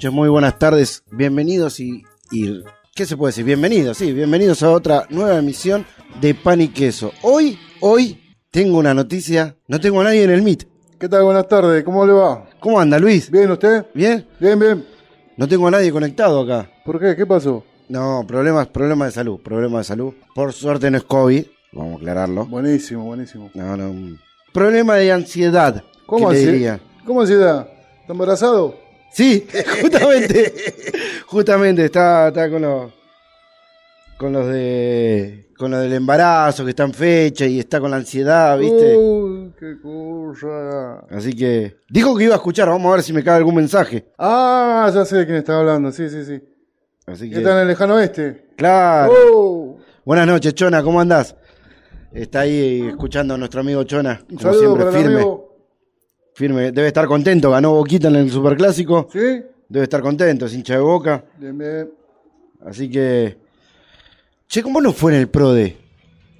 noches, muy buenas tardes, bienvenidos y, y- ¿qué se puede decir? Bienvenidos, sí, bienvenidos a otra nueva emisión de Pan y Queso. Hoy, hoy tengo una noticia, no tengo a nadie en el Meet. ¿Qué tal? Buenas tardes, ¿cómo le va? ¿Cómo anda Luis? ¿Bien usted? ¿Bien? Bien, bien. No tengo a nadie conectado acá. ¿Por qué? ¿Qué pasó? No, problemas, problemas de salud, problemas de salud. Por suerte no es COVID, vamos a aclararlo. Buenísimo, buenísimo. No, no. Problema de ansiedad, ¿Cómo diría? ¿Cómo ansiedad? ¿Está embarazado? Sí, justamente. justamente, está, está con los. Con los de. Con los del embarazo, que está en fecha y está con la ansiedad, ¿viste? Uy, qué cosa. Así que. Dijo que iba a escuchar, vamos a ver si me cae algún mensaje. Ah, ya sé de quién está hablando, sí, sí, sí. Así ¿Qué que. está en el lejano oeste? Claro. Oh, Buenas noches, Chona, ¿cómo andás? Está ahí escuchando a nuestro amigo Chona, como saludo siempre, firme. amigo. Firme. Debe estar contento, ganó Boquita en el Superclásico. ¿Sí? Debe estar contento, es hincha de boca. Bien, bien. Así que. Che, ¿cómo no fue en el Pro de,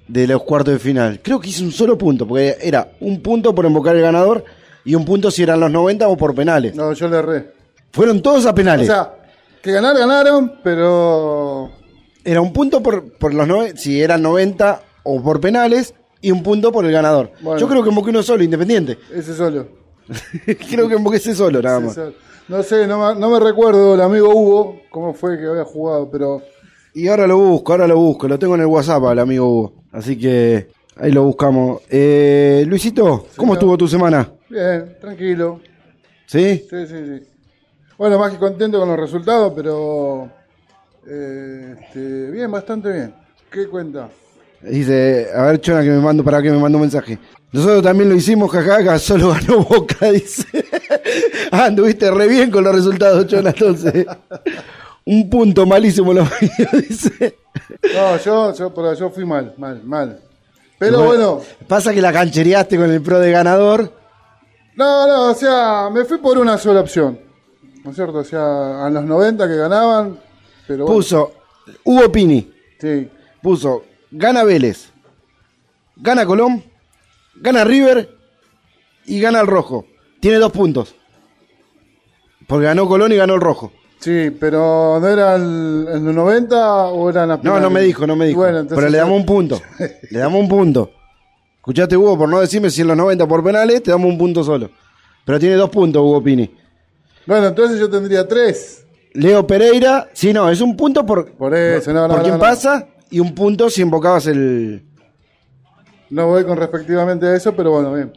los cuartos de final? Creo que hizo un solo punto, porque era un punto por invocar el ganador y un punto si eran los 90 o por penales. No, yo le erré. Fueron todos a O penales. sea, que ganar, ganaron, pero... era un punto por, por los nove- si eran 90 o por penales y un punto por el ganador. Bueno. Yo creo que invoqué uno solo, independiente. Ese solo. creo que invoqué ese solo, nada más. No sé, no me, no me recuerdo el amigo Hugo cómo fue que había jugado, pero Y ahora lo busco, ahora lo busco. Lo tengo en el WhatsApp al amigo Hugo. Así que ahí lo buscamos. Eh, Luisito, ¿cómo estuvo tu semana? bien, tranquilo. ¿Sí? Sí, sí, sí. Bueno, más que contento con los resultados, pero eh, este, bien, bastante bien. ¿Qué cuenta? Dice, a ver, Chona, que me mando para que me mando un mensaje. Nosotros también lo hicimos, jajaja, solo ganó Boca, dice. ah, anduviste re bien con los resultados, Chona, entonces. un punto malísimo lo mío, dice. No, yo, yo, pero yo fui mal, mal, mal. Pero bueno, Pasa que la canchereaste con el pro de ganador. no, no, o sea, me fui por una sola opción. ¿No es cierto? O sea, a los 90 que ganaban, pero bueno, Puso Hugo Pini, sí. puso gana Vélez, gana Colón, gana River y gana el Rojo. Tiene dos puntos. Porque ganó Colón y ganó el Rojo. Sí, pero ¿no era el, el de 90 o eran las No, penales? no me dijo, no me dijo. Bueno, entonces Pero le damos un punto. le damos un punto. Escuchaste, Hugo, por no decirme si en los 90 por penales, te damos un punto solo. Pero tiene dos puntos, Hugo Pini. Bueno, entonces yo tendría tres. Leo Pereira, sí, no, es un punto por, Por eso, no, no, por no, quien no. pasa y un punto si invocabas el. No voy con respectivamente a eso, pero bueno, bien.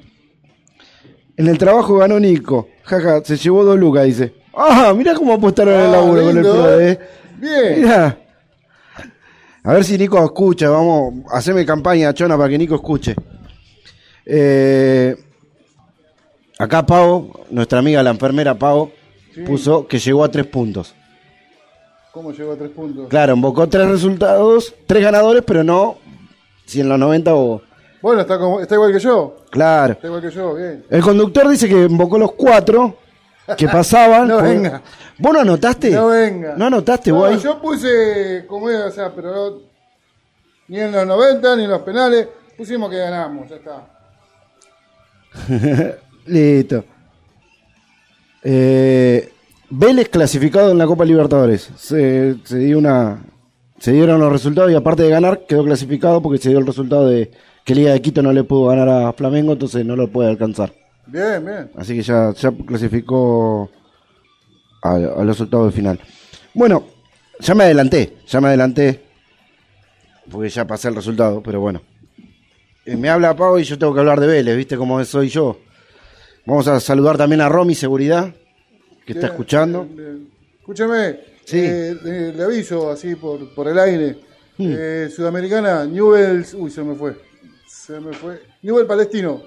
En el trabajo ganó Nico. Jaja, se llevó dos lucas, dice. Ah, mira cómo apostaron el Ah, laburo con el pro, eh. eh. Bien. Mira. A ver si Nico escucha, vamos, haceme campaña, Chona, para que Nico escuche. Eh, acá Pau, nuestra amiga la enfermera Pau, Sí. puso que llegó a tres puntos. ¿Cómo llegó a tres puntos? Claro, invocó tres resultados, tres ganadores, pero no si en los 90 o... Bueno, está, como, está igual que yo. Claro. Está igual que yo, bien. El conductor dice que invocó los cuatro que pasaban. No Porque- venga. ¿Vos no anotaste? No venga. ¿No anotaste, No, guay? yo puse como era, o sea, pero no- ni en los 90 ni en los penales. Pusimos que ganamos, ya está. Listo. Eh, Vélez clasificado en la Copa Libertadores. Se, se dio una, se dieron los resultados y aparte de ganar quedó clasificado porque se dio el resultado de que Liga de Quito no le pudo ganar a Flamengo, entonces no lo puede alcanzar. Bien, bien. Así que ya, ya clasificó a, a los resultados de final. Bueno, ya me adelanté, ya me adelanté. Porque ya pasé el resultado, pero bueno. Eh, me habla Pau y yo tengo que hablar de Vélez, ¿viste cómo soy yo? Vamos a saludar también a Romy Seguridad, que está escuchando. bien, bien. Escúchame, Sí. eh, eh, le aviso así por, por el aire. Eh, Sudamericana, Newell's. Uy, se me fue. Se me fue. Newell Palestino.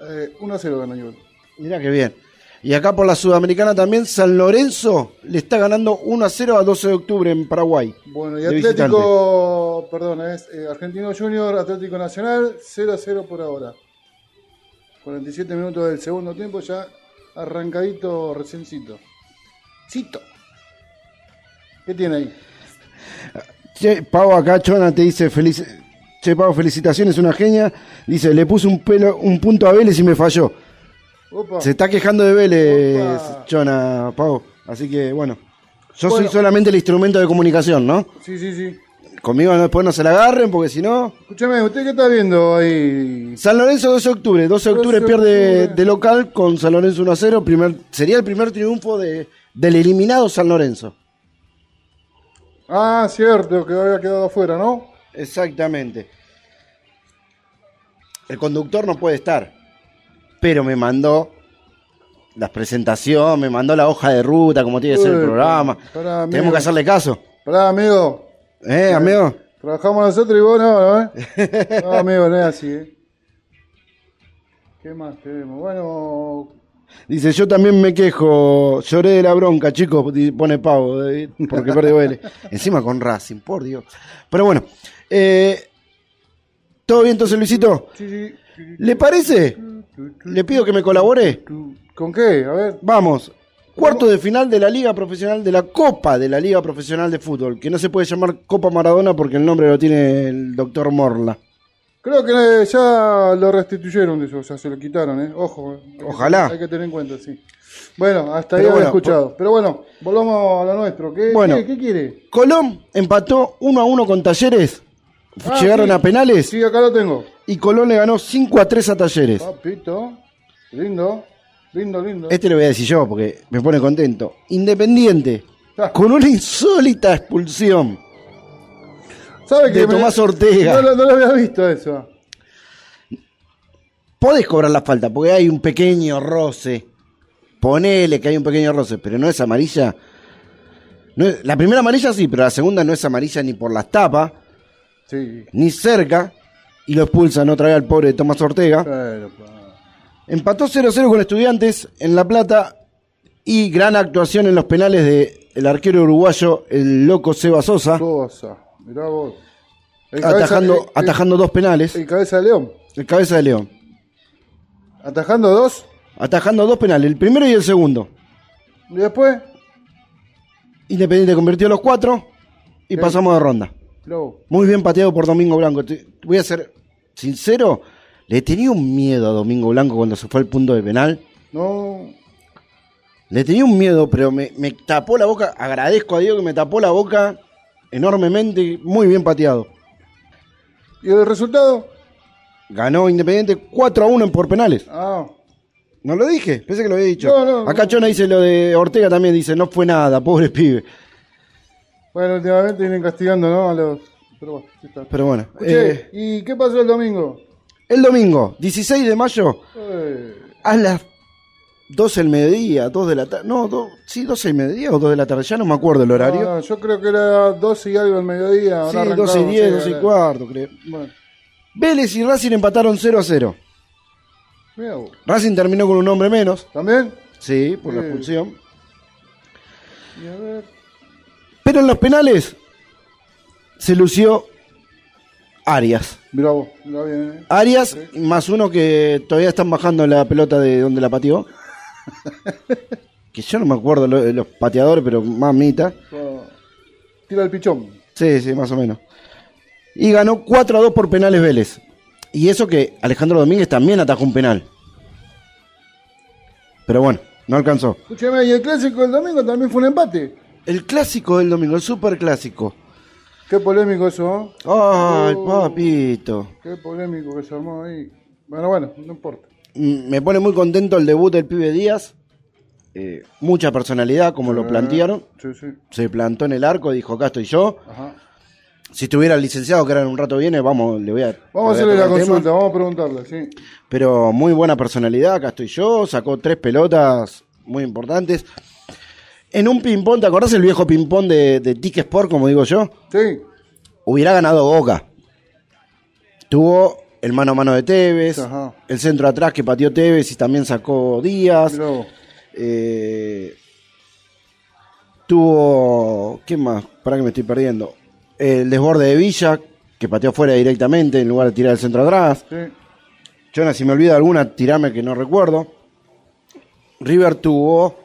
Eh, 1 a 0 ganó Newell. Mirá qué bien. Y acá por la Sudamericana también, San Lorenzo le está ganando 1 a 0 a 12 de octubre en Paraguay. Bueno, y Atlético, perdón, es eh, Argentino Junior, Atlético Nacional, 0 a 0 por ahora. 47 minutos del segundo tiempo, ya arrancadito reciencito. Cito. ¿Qué tiene ahí? Che, Pau acá, Chona, te dice feliz. Che, Pau, felicitaciones, una genia. Dice, le puse un pelo, un punto a Vélez y me falló. Opa. Se está quejando de Vélez, Opa. Chona, Pau. Así que, bueno. Yo Bueno. soy solamente el instrumento de comunicación, ¿no? Sí, sí, sí. Conmigo no- después no se la agarren, porque si no. Escúchame, ¿usted qué está viendo ahí? San Lorenzo 12 de octubre. 12 de octubre 12 de pierde octubre. de local con San Lorenzo 1 a 0. Primer, sería el primer triunfo de, del eliminado San Lorenzo. Ah, cierto, que había quedado afuera, ¿no? Exactamente. El conductor no puede estar, pero me mandó la presentación, me mandó la hoja de ruta, como tiene que ser el programa. pará, amigo. Tenemos que hacerle caso. Pará, amigo. ¿Eh, amigo? Trabajamos nosotros y vos no, ¿no? ¿eh? No, amigo, no es así, ¿eh? ¿Qué más tenemos? Bueno, Dice, yo también me quejo, lloré de la bronca, chicos, pone Pavo, eh, porque perdió Vélez. Encima con Racing, por Dios. Pero bueno, eh, ¿todo bien entonces, Luisito? sí, sí. ¿Le parece? Le pido que me colabore. ¿Con qué? A ver. Vamos, cuarto de final de la Liga Profesional, de la Copa de la Liga Profesional de Fútbol, que no se puede llamar Copa Maradona porque el nombre lo tiene el doctor Morla. Creo que eh, ya lo restituyeron de eso, o sea, se lo quitaron, ¿eh? Ojo. eh. Ojalá. Hay que tener en cuenta, sí. Bueno, hasta ahí bueno, escuchado. Pero bueno, volvamos a lo nuestro. ¿Qué, Bueno. qué, qué quiere? Colón empató 1 a 1 con Talleres, Ah, llegaron sí. a penales Sí, acá lo tengo. y Colón le ganó 5 a 3 a Talleres. Papito. Lindo. Lindo, lindo. Este lo voy a decir yo porque me pone contento. Independiente, Ah. con una insólita expulsión. ¿Sabe de Tomás Ortega. No, lo- no lo había visto eso. Podés cobrar la falta porque hay un pequeño roce. Ponele que hay un pequeño roce, pero no es amarilla. No es- la primera amarilla sí, pero la segunda no es amarilla ni por las tapas, Sí. ni cerca. Y lo expulsan otra vez al pobre Tomás Ortega. Pero. Empató 0-0 con Estudiantes en La Plata y gran actuación en los penales de el arquero uruguayo, el loco Seba Sosa, Sosa. Mirá vos. El atajando, cabeza- el- atajando dos penales. el- cabeza de león. El cabeza de León. Atajando dos. Atajando dos penales, el primero y el segundo. Y después. Independiente convirtió los cuatro y pasamos de ronda. Muy bien pateado por Domingo Blanco. Te- Voy a ser sincero, le tenía un miedo a Domingo Blanco cuando se fue al punto de penal. No. Le tenía un miedo, pero me, me tapó la boca. Agradezco a Dios que me tapó la boca enormemente. Muy bien pateado. ¿Y el resultado? Ganó Independiente 4 a 1 en por penales. Ah. No lo dije, pensé que lo había dicho. No, no, Acá. Chona dice lo de Ortega también, dice, no fue nada, pobre pibe. Bueno, últimamente vienen castigando, ¿no? A los. Pero bueno, ya está. Pero bueno. Escuché, eh, ¿y qué pasó el domingo? el domingo, 16 de mayo, Eh, a las 12 del mediodía, 2 de la tarde. No, do- sí, 12 del mediodía o 2 de la tarde, ya no me acuerdo el horario. no, no, yo creo que era 12 y algo al mediodía. sí, habrá 12 y arrancado, 10, sí, 12 y cuarto, creo. Bueno, Vélez y Racing empataron 0 a 0. mira vos. Racing terminó con un hombre menos, ¿También? sí, por la Sí. expulsión. Y a ver. Pero en los penales se lució Arias. Mirá vos, mirá bien, ¿eh? Arias, más uno que todavía están bajando la pelota de donde la pateó. que yo no me acuerdo lo- de los pateadores, pero mamita. Tira el pichón. Sí, sí, más o menos. Y ganó 4 a 2 por penales Vélez. Y eso que Alejandro Domínguez también atajó un penal. Pero bueno, no alcanzó. Escúchame, y el clásico del domingo también fue un empate. El clásico del domingo, el super clásico. Qué polémico eso, ¿eh? Ay, Oh. papito. Qué polémico que se armó ahí. Bueno, bueno, no importa. Mm, Me pone muy contento el debut del pibe Díaz. Eh, mucha personalidad, como lo plantearon. Sí, sí. Se plantó en el arco, dijo, acá estoy yo. Ajá. Si estuviera el licenciado, que ahora en un rato viene, vamos, le voy a... Vamos a hacerle la tema. consulta, vamos a preguntarle, sí. Pero muy buena personalidad, acá estoy yo, sacó tres pelotas muy importantes. En un ping-pong, ¿te acordás el viejo ping-pong de, de Tic Sport, como digo yo? Sí, Hubiera ganado Boca. Tuvo el mano a mano de Tevez, Ajá. el centro atrás que pateó Tevez y también sacó Díaz. Eh, tuvo. ¿Qué más? Para que me estoy perdiendo. El desborde de Villa, que pateó fuera directamente en lugar de tirar el centro atrás. Sí. Jonas, si me olvido alguna, tirame que no recuerdo. River tuvo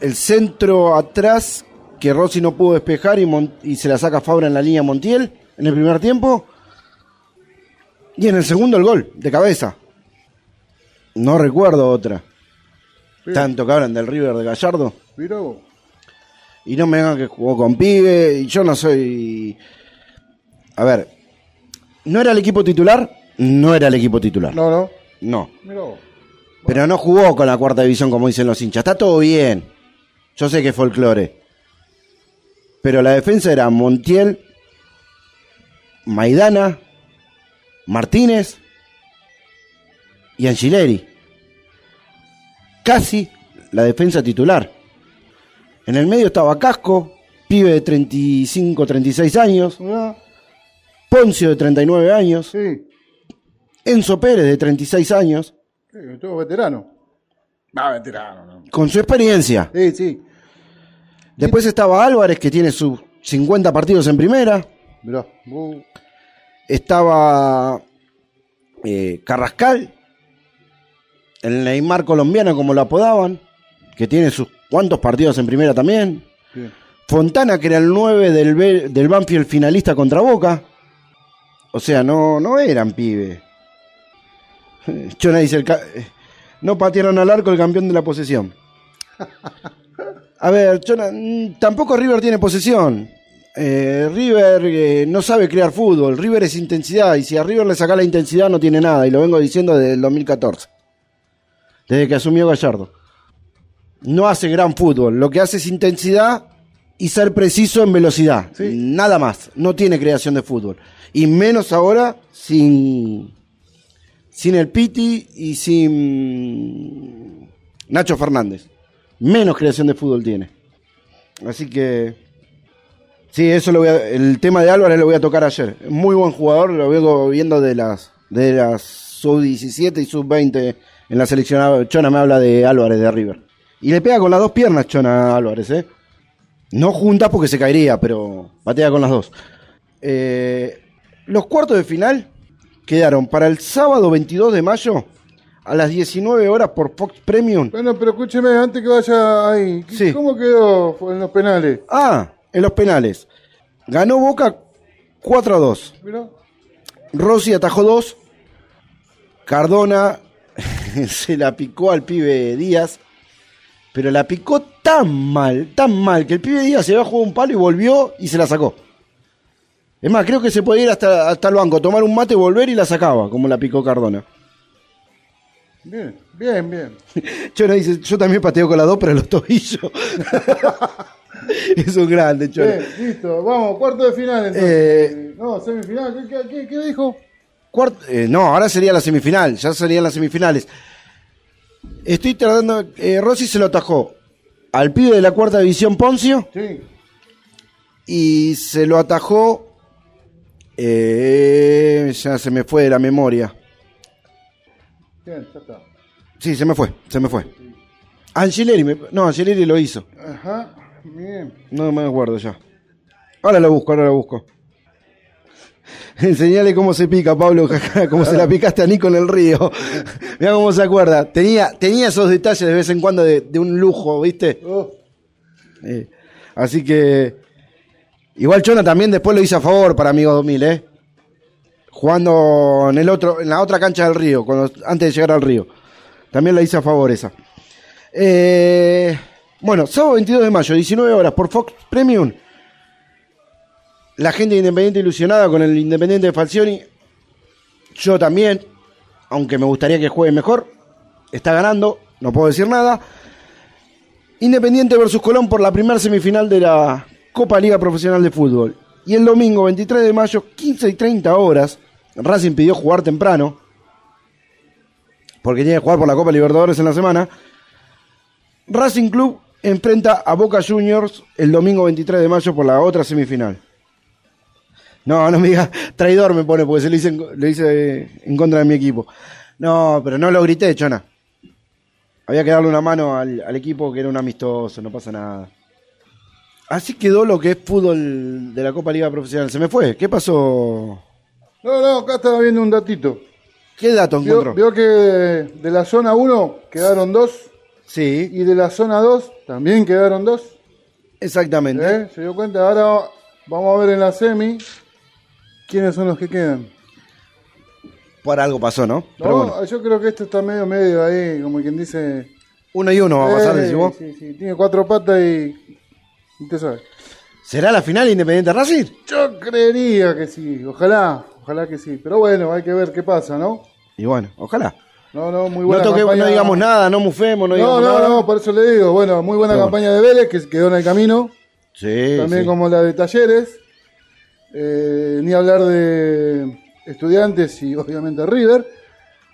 el centro atrás que Rossi no pudo despejar y, se la saca Fabra en la línea Montiel en el primer tiempo. Y en el segundo el gol, de cabeza. No recuerdo otra. Tanto que hablan del River de Gallardo. Mirá vos. Y no me digan que jugó con pibe. Y yo no soy. A ver. ¿No era el equipo titular? No era el equipo titular. No, no. No. Mirá vos. Pero no jugó con la cuarta división como dicen los hinchas. Está todo bien. Yo sé que es folclore. Pero la defensa era Montiel, Maidana, Martínez y Angileri. Casi la defensa titular. En el medio estaba Casco, pibe de 35, 36 años. Poncio de 39 años, Sí. Enzo Pérez de 36 años, Sí, todo veterano. Ah, veterano, no. con su experiencia. Sí, sí. Después estaba Álvarez, que tiene sus 50 partidos en primera. Mirá. Estaba eh, Carrascal, el Neymar colombiano, como lo apodaban, que tiene sus cuantos partidos en primera también. bien. Fontana, que era el 9 del, del Banfield finalista contra Boca. O sea, no, no eran pibe. Chona dice, el eh, no patearon al arco el campeón de la posesión. A ver, mm, tampoco River tiene posesión. Eh, River eh, no sabe crear fútbol. River es intensidad. Y si a River le saca la intensidad, no tiene nada. Y lo vengo diciendo desde el 2014. Desde que asumió Gallardo. No hace gran fútbol. Lo que hace es intensidad y ser preciso en velocidad. Sí. Nada más. No tiene creación de fútbol. Y menos ahora sin, sin el Piti y sin Nacho Fernández. Menos creación de fútbol tiene. Así que. Sí, eso lo voy a- el tema de Álvarez lo voy a tocar ayer. Muy buen jugador, lo vengo viendo de las de las sub-17 y sub-20 en la selección. Chona me habla de Álvarez de River. Y le pega con las dos piernas Chona Álvarez, ¿eh? No juntas porque se caería, pero patea con las dos. Eh, los cuartos de final quedaron para el sábado 22 de mayo a las 19 horas por Fox Premium. Bueno, pero escúcheme, antes que vaya ahí, ¿qué- Sí. ¿cómo quedó en los penales? Ah, en los penales. Ganó Boca 4 a 2. Mirá. Rossi atajó 2. Cardona se la picó al pibe Díaz. Pero la picó tan mal, tan mal, que el pibe Díaz se había jugado un palo y volvió y se la sacó. Es más, creo que se podía ir hasta, hasta el banco, tomar un mate, volver y la sacaba, como la picó Cardona. Bien, bien, bien. Chona dice, yo también pateo con las dos, pero los tobillos. es un grande, Chona. Bien, listo, vamos, cuarto de final entonces. Eh, no, semifinal, ¿qué, qué, qué- qué dijo? Cuart- eh, no, ahora sería la semifinal, ya serían las semifinales. Estoy tratando, eh, Rossi se lo atajó al pibe de la cuarta división Poncio Sí, y se lo atajó, eh, ya se me fue de la memoria. Bien, ya está. Sí, se me fue, se me fue. Angileri, me- no, Angileri lo hizo, Ajá, bien. no me acuerdo ya. Ahora lo busco, ahora lo busco. Enseñale cómo se pica, Pablo, como se la picaste a Nico en el río. Mira cómo se acuerda. Tenía, tenía esos detalles de vez en cuando de, de un lujo, ¿viste? Oh, Eh, así que. Igual Chona también después lo hizo a favor para Amigos 2000, ¿eh? Jugando en, el otro, en la otra cancha del río, cuando, antes de llegar al río. También la hice a favor esa. Eh, bueno, sábado 22 de mayo, 19 horas, por Fox Premium. La gente de Independiente ilusionada con el Independiente de Falcioni. Yo también, aunque me gustaría que juegue mejor. Está ganando, no puedo decir nada. Independiente versus Colón por la primera semifinal de la Copa Liga Profesional de Fútbol. Y el domingo 23 de mayo, 15 y 30 horas, Racing pidió jugar temprano, porque tiene que jugar por la Copa Libertadores en la semana. Racing Club enfrenta a Boca Juniors el domingo 23 de mayo por la otra semifinal. No, no me diga traidor me pone porque se lo hice, en, contra de mi equipo. No, pero no lo grité, Chona. Había que darle una mano al equipo que era un amistoso, no pasa nada. Así quedó lo que es fútbol de la Copa Liga Profesional. Se me fue. ¿Qué pasó? No, no, acá estaba viendo un datito. ¿Qué dato encontró? vio que de la zona 1 quedaron dos Sí, y de la zona 2 también quedaron dos. exactamente. ¿Eh? ¿Se dio cuenta? Ahora vamos a ver en la semi quiénes son los que quedan. Por algo pasó, ¿no? No, Pero bueno, yo creo que esto está medio medio ahí, como quien dice. uno y uno va a pasar, eh, decís vos. sí, sí, tiene cuatro patas y. y Usted sabe. ¿Será la final Independiente Racing? Yo creería que sí, ojalá, ojalá que sí. Pero bueno, hay que ver qué pasa, ¿no? Y bueno, ojalá. No, no, muy No, buena campaña. no digamos nada, no mufemos, no, No, digamos no, nada. no, por eso le digo. Bueno, muy buena Pero campaña de Vélez, que quedó en el camino. Sí, También sí. como la de Talleres. Eh, ni hablar de estudiantes y obviamente River.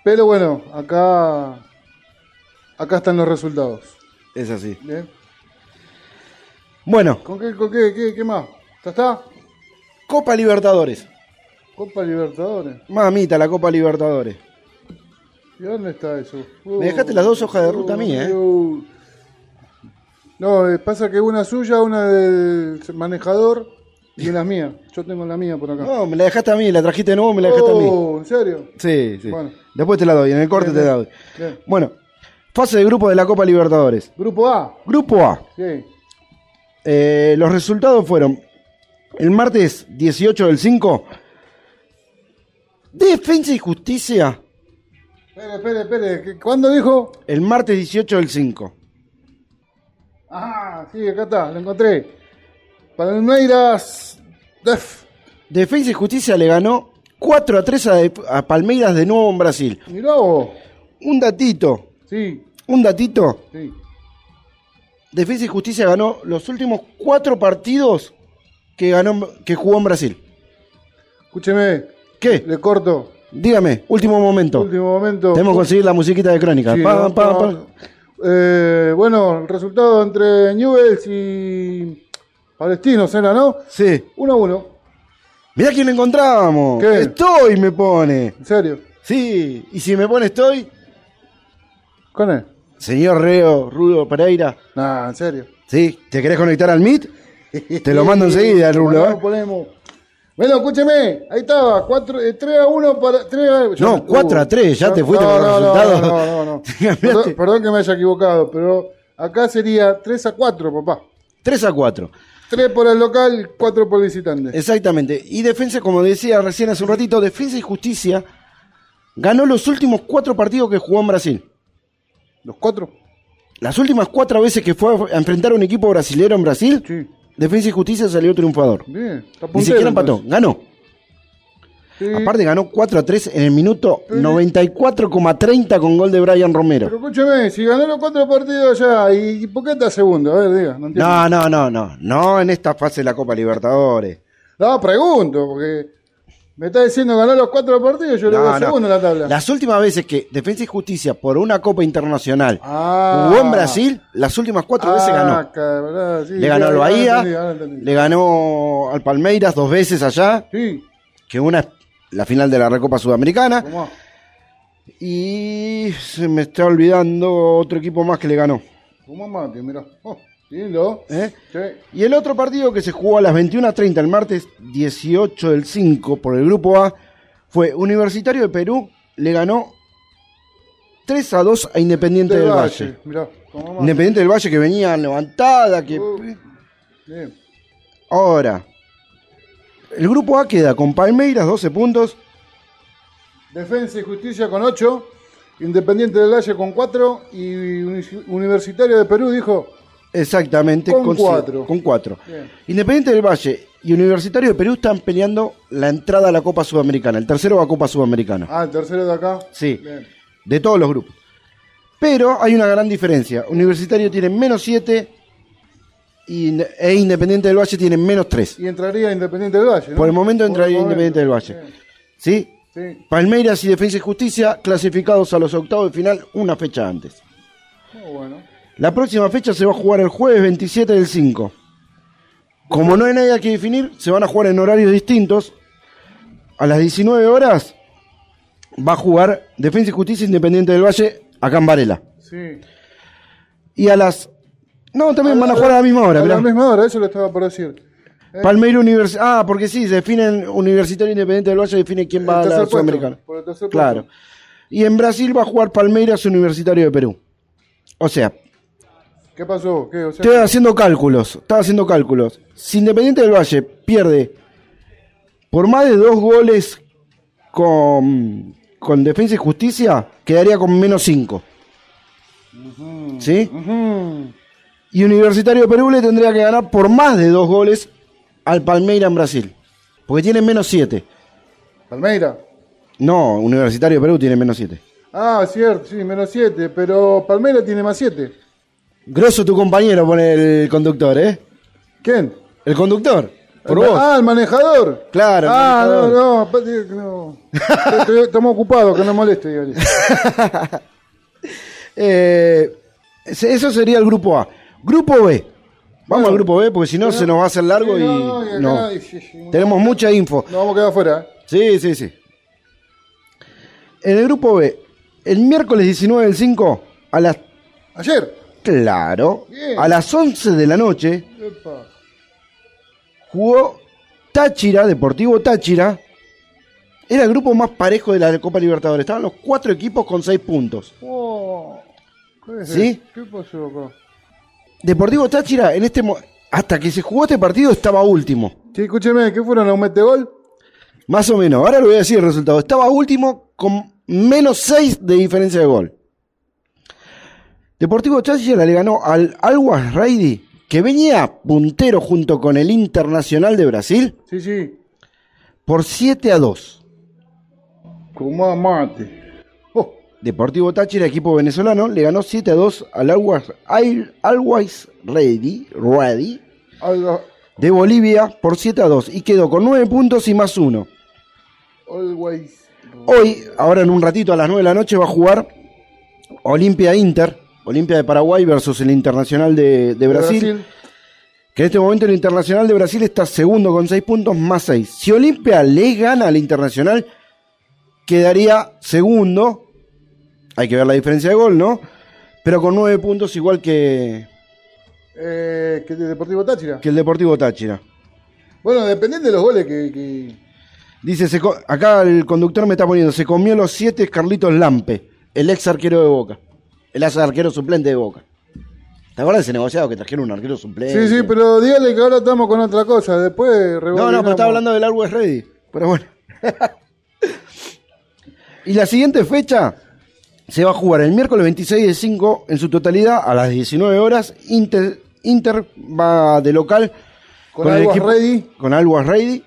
Pero bueno, acá, acá están los resultados. Es así. Bien. Bueno, ¿Con qué, con qué, qué, qué más? ¿Ya está? Copa Libertadores. Copa Libertadores. Mamita, la Copa Libertadores. ¿Y dónde está eso? Me dejaste las dos hojas de ruta a mí, ¿eh? No, eh, pasa que una suya, una del manejador y una mía. Yo tengo la mía por acá. No, me la dejaste a mí, la trajiste de nuevo, me la dejaste a mí. Oh, ¿En serio? Sí, sí. Bueno. Después te la doy, en el corte Bien, te la doy. Bien. Bueno, fase de grupo de la Copa Libertadores. Grupo A. Grupo A. Sí. Eh, los resultados fueron el martes 18 del 5. Defensa y Justicia. Espere, espere, espere. ¿qué- ¿Cuándo dijo? El martes 18 del 5. Ajá, sí, acá está, lo encontré. Palmeiras. Def. Defensa y Justicia le ganó 4 a 3 a, a Palmeiras de nuevo en Brasil. Mirá vos. Un datito, Sí, un datito. sí. Defensa y Justicia ganó los últimos 4 partidos que, ganó, que jugó en Brasil. Escúcheme. ¿Qué? Le corto. Dígame, último momento. Último momento. Tenemos que conseguir la musiquita de crónica. Sí, Pa, ¿no? pa, pa. Eh, bueno, el resultado entre Newells y Palestinos era, ¿no? Sí. 1 a 1. Mirá quién lo encontramos. ¿Qué? Estoy, me pone. ¿En serio? Sí. Y si me pone estoy, ¿Con él? señor Reo Rudo Pereira. Nah, en serio. Sí. ¿Te querés conectar al Meet? Te lo mando enseguida, Rulo. Bueno, ¿eh? ponemos. Bueno, escúcheme, ahí estaba, 4, 3 a 1 para... 3 a, No, uh, 4 a 3, ya te no, fuiste no, por los no, resultados. No, no, no. no. Perdón, perdón que me haya equivocado, pero acá sería 3 a 4, papá. 3 a 4. 3 por el local, 4 por visitante. Exactamente. Y defensa, como decía recién hace un ratito, Defensa y Justicia ganó los últimos 4 partidos que jugó en Brasil. ¿Los 4? Las últimas 4 veces que fue a enfrentar a un equipo brasilero en Brasil, Sí. Defensa y Justicia salió triunfador. Bien. Está Ni siquiera empató, entonces. ganó. Sí. Aparte ganó 4 a 3 en el minuto 94,30 con gol de Brian Romero. Pero escúcheme, si ganó los 4 partidos ya, ¿y, por qué está segundo? A ver, diga. No, no, no, no. No en esta fase de la Copa Libertadores. No, pregunto, porque me está diciendo ganó los 4 partidos, yo le No, veo no. segundo en la tabla. Las últimas veces que Defensa y Justicia por una Copa Internacional Ah. jugó en Brasil, las últimas 4 veces ganó. Ah, cabrón, sí, Le ganó al Bahía, entendí. le ganó al Palmeiras dos veces allá, Sí, que una es la final de la Recopa Sudamericana. Y se me está olvidando otro equipo más que le ganó. ¿Cómo mate? Mirá. Oh, lindo. ¿eh? Sí. Y el otro partido que se jugó a las 21.30 el martes 18 del 5 por el grupo A fue Universitario de Perú, le ganó 3 a 2 a Independiente del, Valle. Mirá, ¿cómo mate? Independiente del Valle que venía levantada, que... Uh. Ahora, el grupo A queda con Palmeiras 12 puntos, Defensa y Justicia con 8. Independiente del Valle con 4. Y Uni- Universitario de Perú dijo. Exactamente, Con si- cuatro. Con cuatro. Bien. Independiente del Valle y Universitario de Perú están peleando la entrada a la Copa Sudamericana. El tercero va a Copa Sudamericana. Ah, el tercero de acá. Sí. Bien. de todos los grupos. Pero hay una gran diferencia. Universitario tiene menos 7 y, e Independiente del Valle tiene menos 3. Y entraría Independiente del Valle. ¿no? Por el momento entraría el Independiente del Valle. Bien. ¿Sí? Sí. Palmeiras y Defensa y Justicia clasificados a los octavos de final una fecha antes. Muy bueno. La próxima fecha se va a jugar el jueves 27 del 5. Como no hay nadie que definir, se van a jugar en horarios distintos. a las 19 horas va a jugar Defensa y Justicia Independiente del Valle acá en Varela. Sí. Y a las... No, también van a jugar a la misma hora. A mirá. la misma hora, eso lo estaba por decir. Palmeiro Universi Ah, porque sí, se definen Universitario Independiente del Valle, define quién va a la Sudamericana. por el Claro. Y en Brasil va a jugar Palmeiras Universitario de Perú. O sea, ¿Qué pasó? ¿Qué? O sea, estoy haciendo cálculos, estaba haciendo cálculos. Si Independiente del Valle pierde por más de dos goles con, con Defensa y Justicia, quedaría con menos cinco. ¿Sí? Y Universitario de Perú le tendría que ganar por más de dos goles al Palmeiras en Brasil. Porque tiene menos siete. Palmeira. No, Universitario de Perú tiene menos siete. Ah, cierto, sí, menos 7. Pero Palmeira tiene más 7. Grosso tu compañero, pone el conductor, ¿eh? ¿Quién? El conductor. Por El vos. Ah, el manejador. Claro, Ah, manejador. no, no, que no. Estamos ocupados, que no moleste. Eh, eso sería el grupo A. Grupo B. Vamos Bueno. al grupo B porque si no se nos va a hacer largo Sí, y no, y no. y- sí, sí, Tenemos mucha info. Nos vamos a quedar afuera. ¿eh? Sí, sí, sí. En el grupo B, el miércoles 19 del 5 a las Ayer. Claro, Bien. a las 11 de la noche Epa. jugó Táchira, Deportivo Táchira. Era el grupo más parejo de la Copa Libertadores. Estaban los cuatro equipos con seis puntos. Oh, ¿qué es ¿Sí? ¿Qué pasó acá? Deportivo Táchira, en este hasta que se jugó este partido, estaba último. Sí, escúcheme, ¿qué fueron? ¿Un metegol? Más o menos. Ahora le voy a decir el resultado. Estaba último con menos 6 de diferencia de gol. Deportivo Táchira le ganó al Alwas Reidi, que venía puntero junto con el Internacional de Brasil, Sí, sí. por 7 a 2. Como mate. Oh, Deportivo Táchira, equipo venezolano, le ganó 7 a 2 al Alwas, al Always Ready, Ready de Bolivia por 7 a 2 y quedó con 9 puntos y más 1. Always. Hoy, ahora en un ratito a las 9 de la noche, va a jugar Olimpia Inter, Olimpia de Paraguay versus el Internacional de, de Brasil, Que en este momento el Internacional de Brasil está segundo con 6 puntos más 6. Si Olimpia le gana al Internacional, quedaría segundo. Hay que ver la diferencia de gol, ¿no? Pero con 9 puntos igual que, Eh, que de Deportivo Táchira. que el Deportivo Táchira. Bueno, dependiendo de los goles que. que- Dice, se acá el conductor me está poniendo, se comió los 7 Carlitos Lampe, el ex arquero de Boca. El ex arquero suplente de Boca. ¿Te acuerdas de ese negociado que trajeron un arquero suplente? Sí, sí, pero dígale que ahora estamos con otra cosa. Después No, no, pero estaba hablando del Always Ready. Pero bueno. y la siguiente fecha se va a jugar el miércoles 26 de 5 en su totalidad a las 19 horas. Inter, Inter va de local Con Always Ready. Con Always Ready.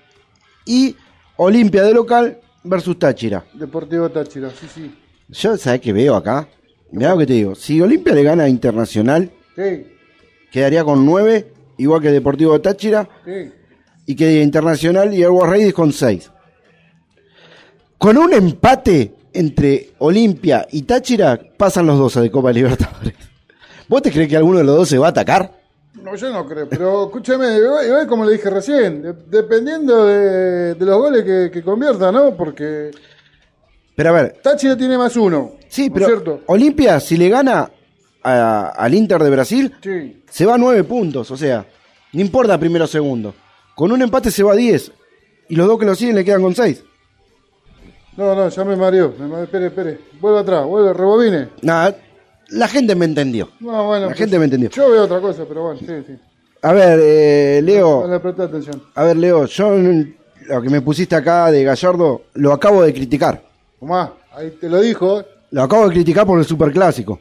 Y Olimpia de local versus Táchira. Deportivo Táchira, sí, sí. Yo, ¿sabes qué veo acá? Mirá lo que te digo. Si Olimpia le gana a Internacional, Sí, quedaría con 9, igual que Deportivo Táchira. sí. y que Internacional y Aguas Reyes con 6. Con un empate entre Olimpia y Táchira, pasan los dos a de Copa Libertadores. ¿Vos te crees que alguno de los dos se va a atacar? No, yo no creo, pero escúchame, igual, como le dije recién, de- dependiendo de, de los goles que, que convierta, ¿no? Porque Pero a ver, Táchira tiene más uno. sí, ¿no pero cierto? Olimpia, si le gana a- al Inter de Brasil, Sí. se va a 9 puntos. O sea, no importa primero o segundo. Con un empate se va a 10. Y los dos que lo siguen le quedan con 6. No, no, ya me mareó. Me mareó. Espere, espere. Vuelve atrás, vuelve, rebobine. Nada, la gente me entendió. No, bueno. La gente me entendió. Yo veo otra cosa, pero bueno, sí, sí. A ver, eh, Leo. A ver, Leo, yo lo que me pusiste acá de Gallardo lo acabo de criticar. Tomá, ahí te lo dijo. Lo acabo de criticar por el superclásico.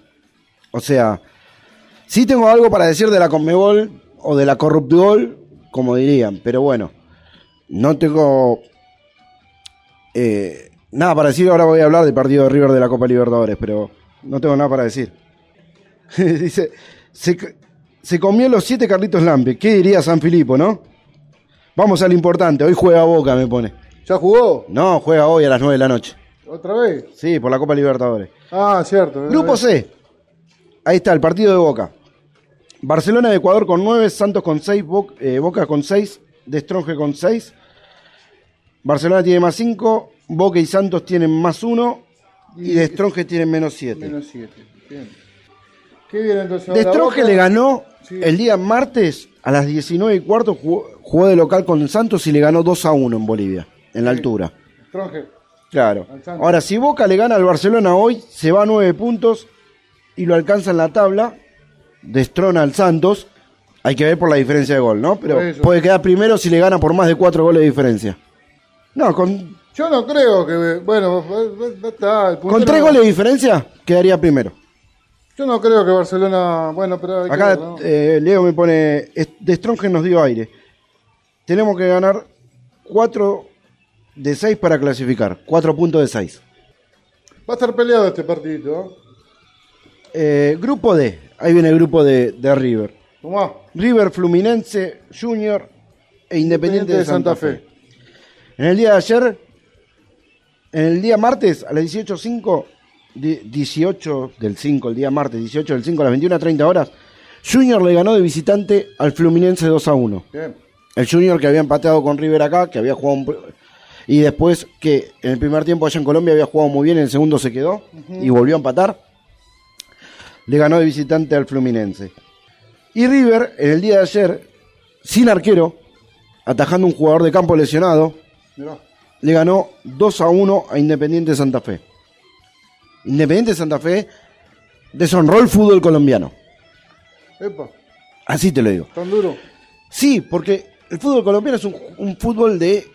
O sea, sí tengo algo para decir de la Conmebol o de la Corruptgol, como dirían, pero bueno, no tengo eh, nada para decir. Ahora voy a hablar del partido de River de la Copa Libertadores, pero no tengo nada para decir. Dice, se, se comió los siete Carlitos Lampe. ¿Qué diría San Filipo, no? Vamos a lo importante. Hoy juega Boca, me pone. ¿Ya jugó? No, juega hoy a las 9 de la noche. ¿Otra vez? Sí, por la Copa Libertadores. Ah, cierto. Grupo C. Ahí está, el partido de Boca. Barcelona de Ecuador con 9, Santos con 6, Boca con 6, Destronje con 6. Barcelona tiene más 5, Boca y Santos tienen más 1 y De Stronge tienen menos 7. Menos 7. Bien. Qué bien entonces. Boca- le ganó Sí. el día martes a las 19 y cuarto, jugó, jugó de local con Santos y le ganó 2 a 1 en Bolivia, en la Sí. altura. Stronge. Claro. Ahora, si Boca le gana al Barcelona hoy, se va a 9 puntos y lo alcanza en la tabla, destrona al Santos. Hay que ver por la diferencia de gol, ¿no? Pero puede quedar primero si le gana por más de 4 goles de diferencia. No, con, Yo no creo que. Bueno, está. el con 3 goles de diferencia quedaría primero. Yo no creo que Barcelona. Bueno, pero. hay que Acá ver, ¿no? eh, Leo me pone, "Es- de Strongen nos dio aire. Tenemos que ganar 4 de 6 para clasificar. 4 puntos de 6. Va a estar peleado este partido. Eh, grupo D. Ahí viene el grupo de, de River. Tomá. River, Fluminense, Junior e Independiente de Santa Fe. En el día de ayer, en el día martes a las 18.05, di- 18 del 5, el día martes 18 del 5 a las 21.30 horas, Junior le ganó de visitante al Fluminense 2 a 1. Bien. El Junior que había empatado con River acá, que había jugado un y después que en el primer tiempo allá en Colombia había jugado muy bien, en el segundo se quedó y volvió a empatar. Le ganó de visitante al Fluminense. Y River, en el día de ayer, sin arquero, atajando un jugador de campo lesionado, Mirá. le ganó 2 a 1 a Independiente Santa Fe. Independiente Santa Fe deshonró el fútbol colombiano. Epa. Así te lo digo. Tan duro. Sí, porque el fútbol colombiano es un, un fútbol de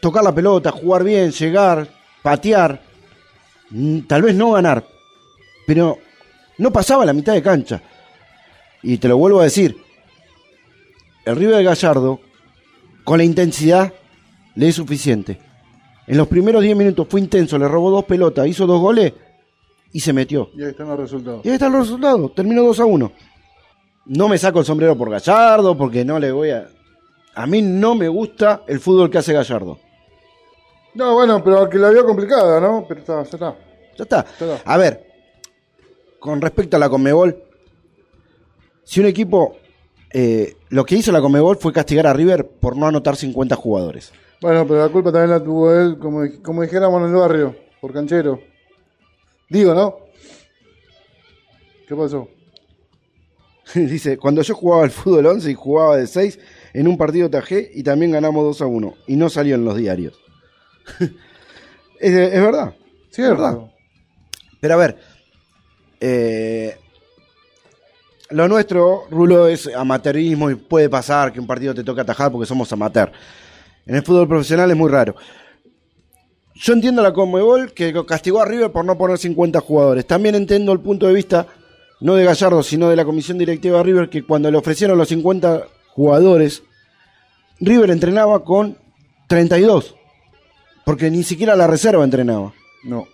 tocar la pelota, jugar bien, llegar, patear, mm, tal vez no ganar, pero no pasaba la mitad de cancha. Y te lo vuelvo a decir, el River de Gallardo, con la intensidad, le es suficiente. En los primeros 10 minutos fue intenso, le robó dos pelotas, hizo dos goles y se metió. Y ahí están los resultados. Y ahí están los resultados. Terminó 2 a 1. No me saco el sombrero por Gallardo, porque no le voy a. A mí no me gusta el fútbol que hace Gallardo. No, bueno, pero que la vio complicada, ¿no? Pero está, ya está. Ya está. está. A ver, con respecto a la Conmebol, si un equipo. eh, lo que hizo la Conmebol fue castigar a River por no anotar 50 jugadores. Bueno, pero la culpa también la tuvo él, como, como dijéramos en el barrio, por canchero. Digo, ¿no? ¿Qué pasó? Dice: Cuando yo jugaba al fútbol 11 y jugaba de 6, en un partido tajé y también ganamos 2 a 1. Y no salió en los diarios. es, es verdad. Cierto. ¿Verdad? Pero a ver, eh, lo nuestro, Rulo, es amateurismo y puede pasar que un partido te toque atajar porque somos amateur. En el fútbol profesional es muy raro. Yo entiendo la Conmebol que castigó a River por no poner 50 jugadores. También entiendo el punto de vista, no de Gallardo, sino de la comisión directiva de River, que cuando le ofrecieron los 50 jugadores, River entrenaba con 32. Porque ni siquiera la reserva entrenaba No.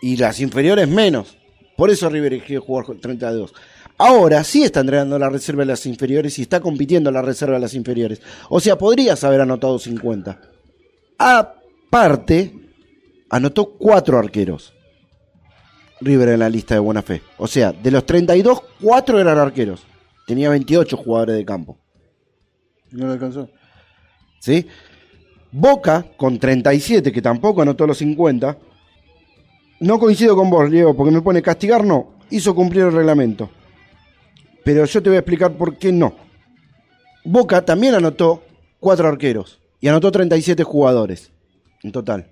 y las inferiores menos. Por eso River eligió jugar con 32. Ahora sí está entrenando la reserva de las inferiores y está compitiendo la reserva de las inferiores. O sea, podrías haber anotado 50. Aparte, anotó cuatro arqueros. River en la lista de buena fe. O sea, de los 32, cuatro eran arqueros. Tenía 28 jugadores de campo. No le alcanzó. ¿Sí? Boca, con 37, que tampoco anotó los 50. No coincido con vos, Diego, porque me pone castigar, no. Hizo cumplir el reglamento. Pero yo te voy a explicar por qué no. Boca también anotó cuatro arqueros y anotó 37 jugadores en total.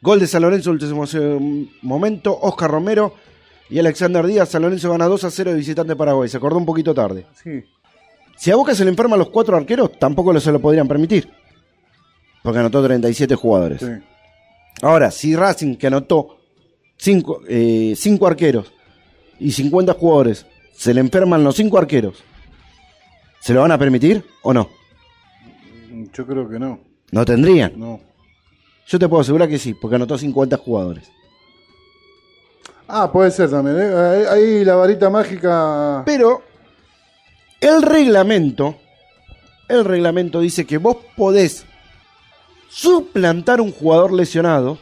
Gol de San Lorenzo, último se- momento. Oscar Romero y Alexander Díaz. San Lorenzo gana 2 a 0 de visitante Paraguay. Se acordó un poquito tarde. Sí. Si a Boca se le enferman los cuatro arqueros, tampoco se lo podrían permitir. Porque anotó 37 jugadores. Sí. Ahora, si Racing, que anotó 5 arqueros y 50 jugadores, se le enferman los 5 arqueros, ¿se lo van a permitir o no? Yo creo que no. No tendrían. No. Yo te puedo asegurar que sí, porque anotó 50 jugadores. Ah, puede ser también. ¿eh? Ahí la varita mágica. Pero el reglamento, el reglamento dice que vos podés suplantar un jugador lesionado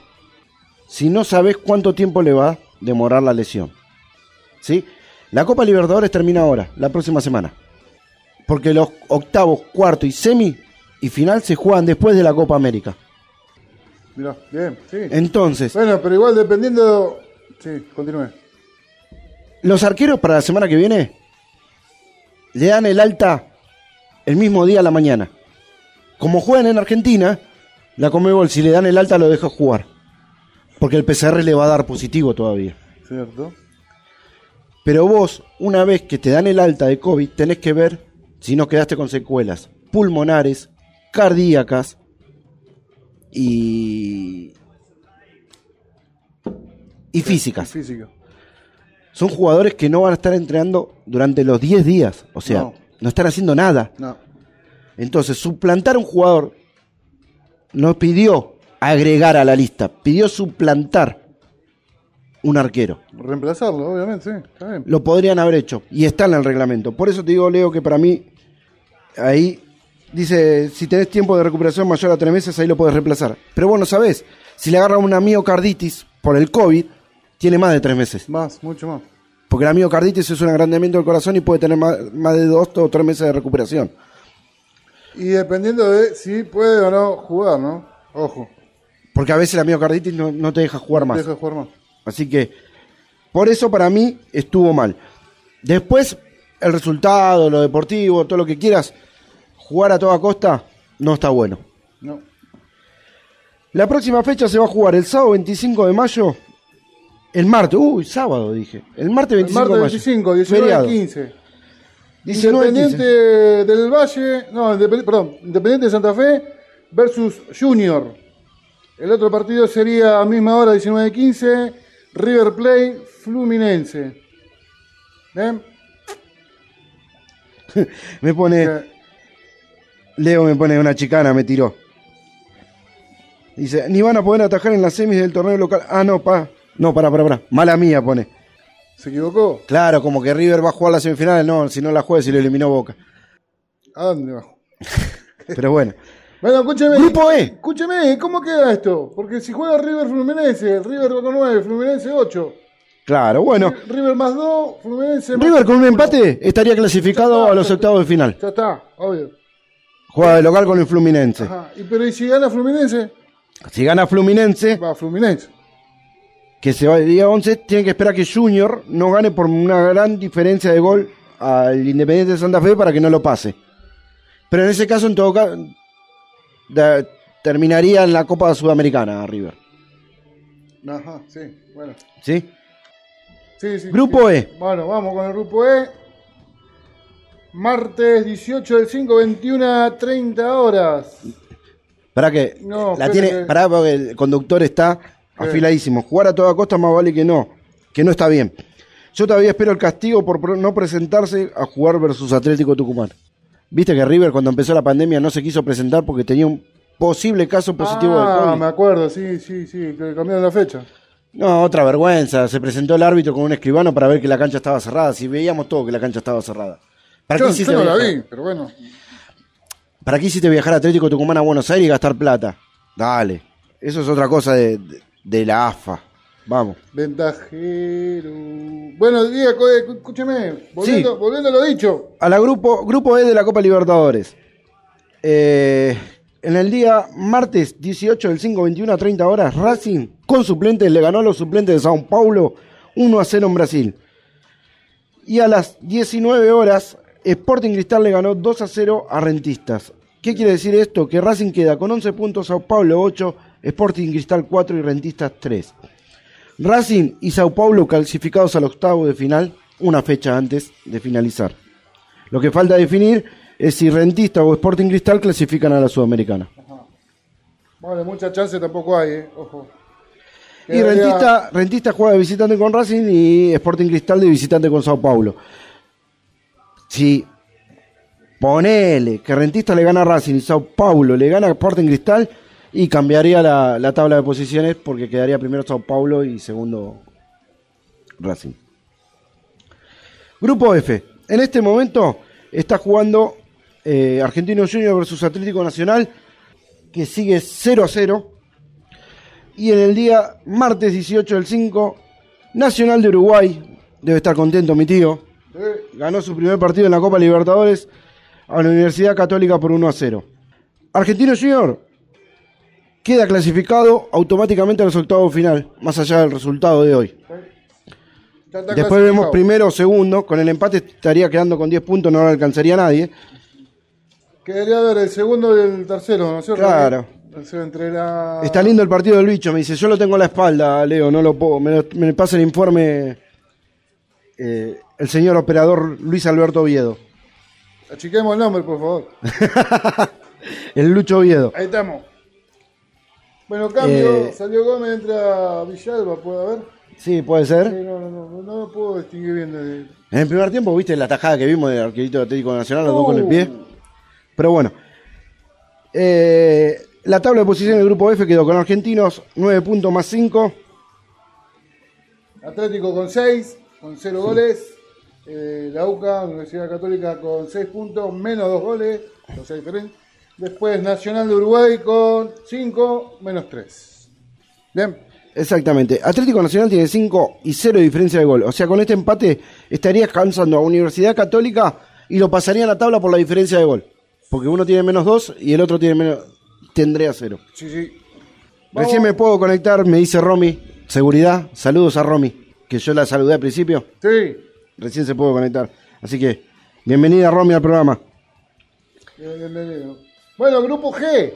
si no sabés cuánto tiempo le va a demorar la lesión. ¿Sí? La Copa Libertadores termina ahora, la próxima semana. Porque los octavos, cuarto y semi y final se juegan después de la Copa América. Mirá, bien, sí. Entonces, Bueno, pero igual dependiendo. Sí, continúe. los arqueros para la semana que viene le dan el alta el mismo día a la mañana. Como juegan en Argentina, la Comebol si le dan el alta lo deja jugar. Porque el PCR le va a dar positivo todavía. Cierto. Pero vos, una vez que te dan el alta de COVID, tenés que ver si no quedaste con secuelas pulmonares, cardíacas y, y físicas. Físico. Son jugadores que no van a estar entrenando durante los 10 días. O sea, No. no, están haciendo nada. No. Entonces, suplantar a un jugador no pidió agregar a la lista, pidió suplantar un arquero. Reemplazarlo, obviamente, sí. Está bien. Lo podrían haber hecho y está en el reglamento. Por eso te digo, Leo, que para mí ahí dice, si tenés tiempo de recuperación mayor a tres meses, ahí lo podés reemplazar. Pero vos no sabés, si le agarra una miocarditis por el COVID, tiene más de tres meses. Más, mucho más. Porque la miocarditis es un agrandamiento del corazón y puede tener más, más de dos o tres meses de recuperación. Y dependiendo de si puede o no jugar, ¿no? Ojo. Porque a veces la miocarditis no, no te deja jugar más. Deja de jugar más. Así que, por eso para mí estuvo mal. Después, el resultado, lo deportivo, todo lo que quieras, jugar a toda costa, no está bueno. No. La próxima fecha se va a jugar el sábado 25 de mayo. El martes, uy, sábado dije. El martes El 25 martes de mayo. 25, 19 Feriado. 15. 19 Independiente 15. del Valle, no, Independ- perdón, Independiente de Santa Fe versus Junior. El otro partido sería a misma hora, 19-15, River Plate, Fluminense. ¿Ven? Me pone, Eh, Leo me pone una chicana, me tiró. Dice, ni van a poder atajar en las semis del torneo local. Ah, no, pa. No, para, para, para. Mala mía, pone. ¿Se equivocó? Claro, como que River va a jugar las semifinales. No, si no la juega, si lo eliminó Boca. ¿A dónde va? Pero bueno. Bueno, escúcheme. Grupo E. Escúcheme, ¿cómo queda esto? Porque si juega River Fluminense, River va con 9, Fluminense 8. Claro, bueno. River más 2, Fluminense más River con un empate estaría clasificado a los octavos de final. Ya está, obvio. Juega de local con el Fluminense. Ajá. ¿Y pero y si gana Fluminense? Si gana Fluminense, Va Fluminense. Que se va el día 11, tiene que esperar que Junior no gane por una gran diferencia de gol al Independiente de Santa Fe para que no lo pase. Pero en ese caso, en todo caso, terminaría en la Copa Sudamericana a River. Ajá, sí, bueno. ¿Sí? Sí, sí, Grupo sí. E. Bueno, vamos con el grupo E. Martes 18 del 5, 21 a 30 horas. Para que No, la tiene, que- pará, porque el conductor está afiladísimo. Jugar a toda costa más vale que no, que no está bien. Yo todavía espero el castigo por no presentarse a jugar versus Atlético Tucumán. Viste que River cuando empezó la pandemia no se quiso presentar porque tenía un posible caso positivo de ah, COVID. me acuerdo, sí, sí, sí, que cambiaron la fecha. No, otra vergüenza. Se presentó el árbitro con un escribano para ver que la cancha estaba cerrada. Si veíamos todo que la cancha estaba cerrada. ¿Para Yo, qué yo no la vi, pero bueno. ¿Para qué hiciste viajar a Atlético Tucumán a Buenos Aires y gastar plata? Dale. Eso es otra cosa de, de- de la AFA. Vamos. Ventajero. Bueno, Diego, eh, escúcheme, volviendo, Sí. volviendo a lo dicho. A la grupo, grupo E de la Copa Libertadores. Eh, en el día martes 18 del 5, 21 a 30 horas, Racing con suplentes le ganó a los suplentes de Sao Paulo 1 a 0 en Brasil. Y a las 19 horas, Sporting Cristal le ganó 2 a 0 a Rentistas. ¿Qué quiere decir esto? Que Racing queda con 11 puntos, Sao Paulo 8, Sporting Cristal 4 y Rentistas 3. Racing y Sao Paulo clasificados al octavo de final una fecha antes de finalizar. Lo que falta definir es si Rentista o Sporting Cristal clasifican a la Sudamericana. Bueno, mucha chance tampoco hay, eh. ojo. Y Rentista, Rentista juega de visitante con Racing y Sporting Cristal de visitante con Sao Paulo. Si ponele que Rentista le gana a Racing y Sao Paulo le gana a Sporting Cristal y cambiaría la, la tabla de posiciones porque quedaría primero Sao Paulo y segundo Racing. Grupo F. En este momento está jugando eh, Argentino Junior versus Atlético Nacional que sigue 0 a 0. Y en el día martes 18 del 5, Nacional de Uruguay, debe estar contento mi tío, ganó su primer partido en la Copa Libertadores a la Universidad Católica por 1 a 0. Argentino Junior queda clasificado automáticamente al resultado final, más allá del resultado de hoy. Después vemos primero o segundo, con el empate estaría quedando con 10 puntos, no le alcanzaría a nadie. Quedaría ver el segundo y el tercero, ¿no es cierto? Claro. Entre la... Está lindo el partido del bicho, me dice, yo lo tengo a la espalda, Leo, no lo puedo. Me, lo- me pasa el informe eh, el señor operador Luis Alberto Oviedo. Achiquemos el nombre, por favor. El Lucho Oviedo. Ahí estamos. Bueno, cambio. Eh. Salió Gómez, entra Villalba, ¿puede haber? Sí, puede Sí, ser. no, no, no, no lo puedo distinguir bien de... En el primer tiempo, viste la tajada que vimos del arquerito Atlético Nacional, los dos con el pie. Uh. Pero bueno. Eh, la tabla de posición del grupo F quedó con Argentinos 9 puntos más 5. Atlético con 6, con 0 goles. Eh, la UCA, Universidad Católica, con 6 puntos, menos 2 goles. O sea, diferente. Después Nacional de Uruguay con 5, menos 3. Bien. Exactamente. Atlético Nacional tiene 5 y 0 de diferencia de gol. O sea, con este empate estaría alcanzando a Universidad Católica y lo pasaría a la tabla por la diferencia de gol. Porque uno tiene menos 2 y el otro tiene menos. Tendría 0. Sí, sí. Recién me puedo conectar, me dice Romy. Seguridad. Saludos a Romy. Que yo la saludé al principio. Sí. Recién se pudo conectar. Así que, bienvenida Romy al programa. Bien, Bienvenido. Bueno, grupo G.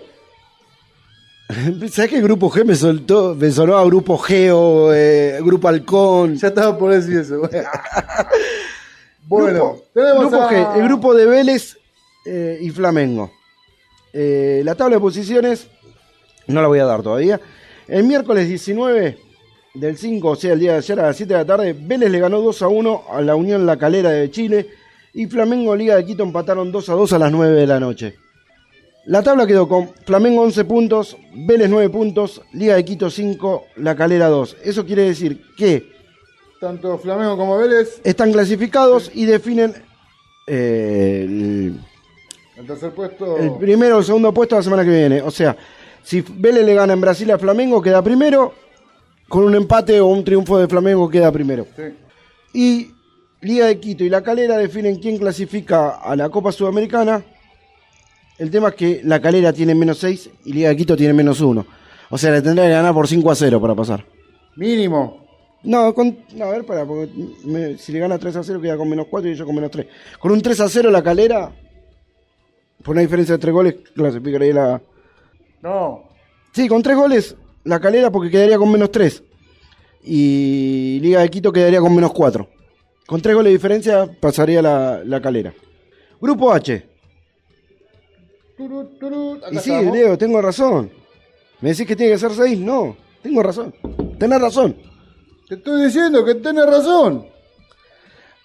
¿Sabes que grupo G me soltó? Me sonó a grupo Geo, eh, grupo Halcón. Ya estaba por decir eso. bueno, Grupo- tenemos grupo a- G, el grupo de Vélez eh, y Flamengo. Eh, la tabla de posiciones no la voy a dar todavía. El miércoles 19 del 5, o sea, el día de ayer a las 7 de la tarde, Vélez le ganó 2 a 1 a la Unión La Calera de Chile y Flamengo Liga de Quito empataron 2 a 2 a las 9 de la noche. La tabla quedó con Flamengo 11 puntos, Vélez 9 puntos, Liga de Quito 5, La Calera 2. Eso quiere decir que tanto Flamengo como Vélez, están clasificados y definen eh, el, el tercer puesto. el primero o el segundo puesto la semana que viene. O sea, si Vélez le gana en Brasil a Flamengo, queda primero. Con un empate o un triunfo de Flamengo, queda primero. Sí. Y Liga de Quito y La Calera definen quién clasifica a la Copa Sudamericana. El tema es que La Calera tiene menos 6 y Liga de Quito tiene menos 1. O sea, le tendría que ganar por 5 a 0 para pasar. Mínimo. No, con, no, a ver, para, porque me- si le gana 3 a 0 queda con menos 4 y yo con menos 3. Con un 3 a 0 la calera, por una diferencia de 3 goles, clasificaría la... No. Sí, con 3 goles la calera porque quedaría con menos 3. Y Liga de Quito quedaría con menos 4. Con 3 goles de diferencia pasaría la, la calera. Grupo H. Turut, turut. Acá Y sí, estamos. Leo, tengo razón. ¿Me decís que tiene que ser 6? No, tengo razón. Tenés razón. Te estoy diciendo que tenés razón.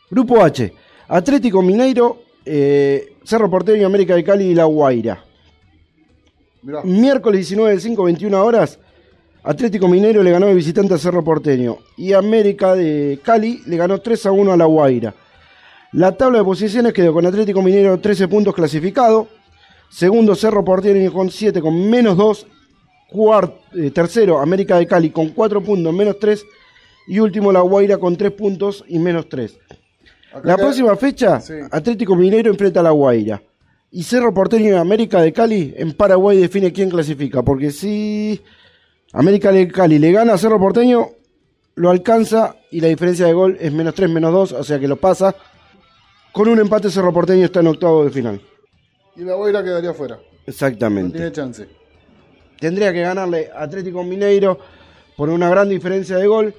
Grupo H. Atlético Mineiro, eh, Cerro Porteño, América de Cali y La Guaira. Mirá. Miércoles 19 del 5, 21 horas. Atlético Mineiro le ganó de visitante a Cerro Porteño. Y América de Cali le ganó 3 a 1 a La Guaira. La tabla de posiciones quedó con Atlético Mineiro 13 puntos clasificado. Segundo Cerro Porteño con 7 con menos 2. Cuart- eh, tercero América de Cali con 4 puntos menos 3. Y último La Guaira con 3 puntos y menos 3. Acá La próxima fecha, Sí. Atlético Mineiro enfrenta a La Guaira. Y Cerro Porteño y América de Cali en Paraguay define quién clasifica. Porque si América de Cali le gana a Cerro Porteño, lo alcanza y la diferencia de gol es menos 3, menos 2, o sea que lo pasa. Con un empate Cerro Porteño está en octavo de final. Y la Guaira quedaría fuera. No Exactamente. tiene chance. Tendría que ganarle Atlético Mineiro por una gran diferencia de gol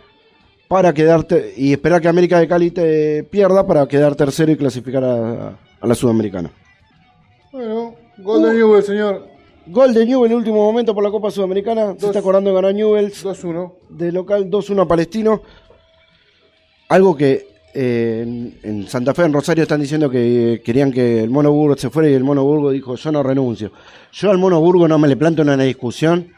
para quedarte y esperar que América de Cali te pierda para quedar tercero y clasificar a, a la Sudamericana. Bueno, gol de Newell, señor. Gol de Newell en último momento por la Copa Sudamericana. Se está acordando de ganar Newell's 2-1. de local 2-1 a Palestino. Algo que eh, en, en Santa Fe, en Rosario, están diciendo que querían que el Mono Burgo se fuera y el Mono Burgo dijo: Yo no renuncio. Yo al Mono Burgo no me le planto en una discusión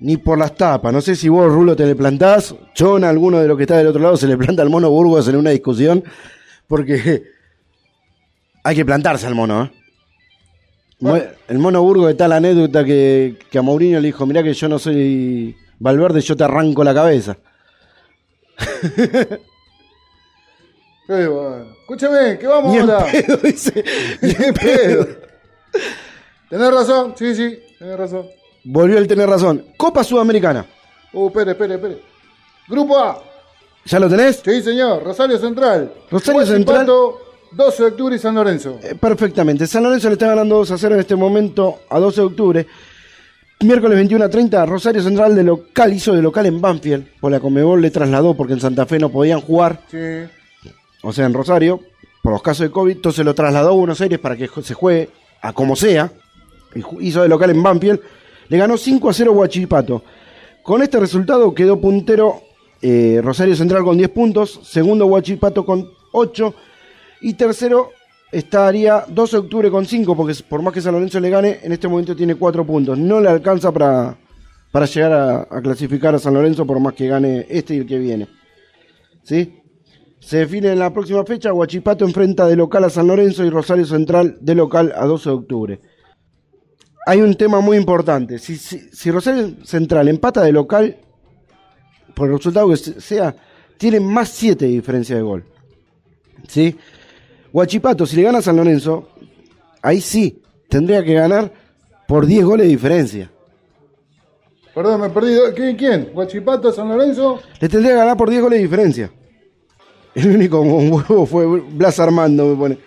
ni por las tapas. No sé si vos, Rulo, te le plantás. Yo, en alguno de los que está del otro lado, se le planta al Mono Burgos en una discusión. Porque hay que plantarse al mono, ¿eh? Mu- El mono Burgo está la anécdota que, que a Mourinho le dijo, mirá que yo no soy Valverde, yo te arranco la cabeza. Qué bueno. Escúchame, que vamos Ni en ahora. pedo, dice. Ni en pedo. Tenés razón, sí, sí, tenés razón. Volvió el tener razón. Copa Sudamericana. Uh, espere, espere, espere. Grupo A. ¿Ya lo tenés? Sí, señor. Rosario Central. Rosario Huachipato, Central. 12 de octubre y San Lorenzo. Eh, perfectamente. San Lorenzo le está ganando 2 a 0 en este momento a 12 de octubre. Miércoles 21 a 30, Rosario Central de local hizo de local en Banfield. Por la Comebol le trasladó porque en Santa Fe no podían jugar. Sí. O sea, en Rosario, por los casos de COVID, entonces lo trasladó a Buenos Aires para que se juegue a como sea, hizo de local en Banfield, le ganó 5 a 0 Huachipato. Con este resultado quedó puntero eh, Rosario Central con 10 puntos, segundo Huachipato con 8, y tercero estaría 12 de octubre con 5, porque por más que San Lorenzo le gane, en este momento tiene 4 puntos. No le alcanza para, para llegar a, a clasificar a San Lorenzo, por más que gane este y el que viene. ¿Sí? Se define en la próxima fecha, Huachipato enfrenta de local a San Lorenzo y Rosario Central de local a 12 de octubre. Hay un tema muy importante. Si, si, si Rosario Central empata de local, por el resultado que se- sea, tiene más 7 de diferencia de gol. ¿Sí? Huachipato, si le gana a San Lorenzo, ahí sí, tendría que ganar por 10 goles de diferencia. Perdón, me he perdido. ¿Quién? ¿Quién? ¿Guachipato, San Lorenzo? Le tendría que ganar por 10 goles de diferencia. El único con huevo fue Blas Armando, me pone.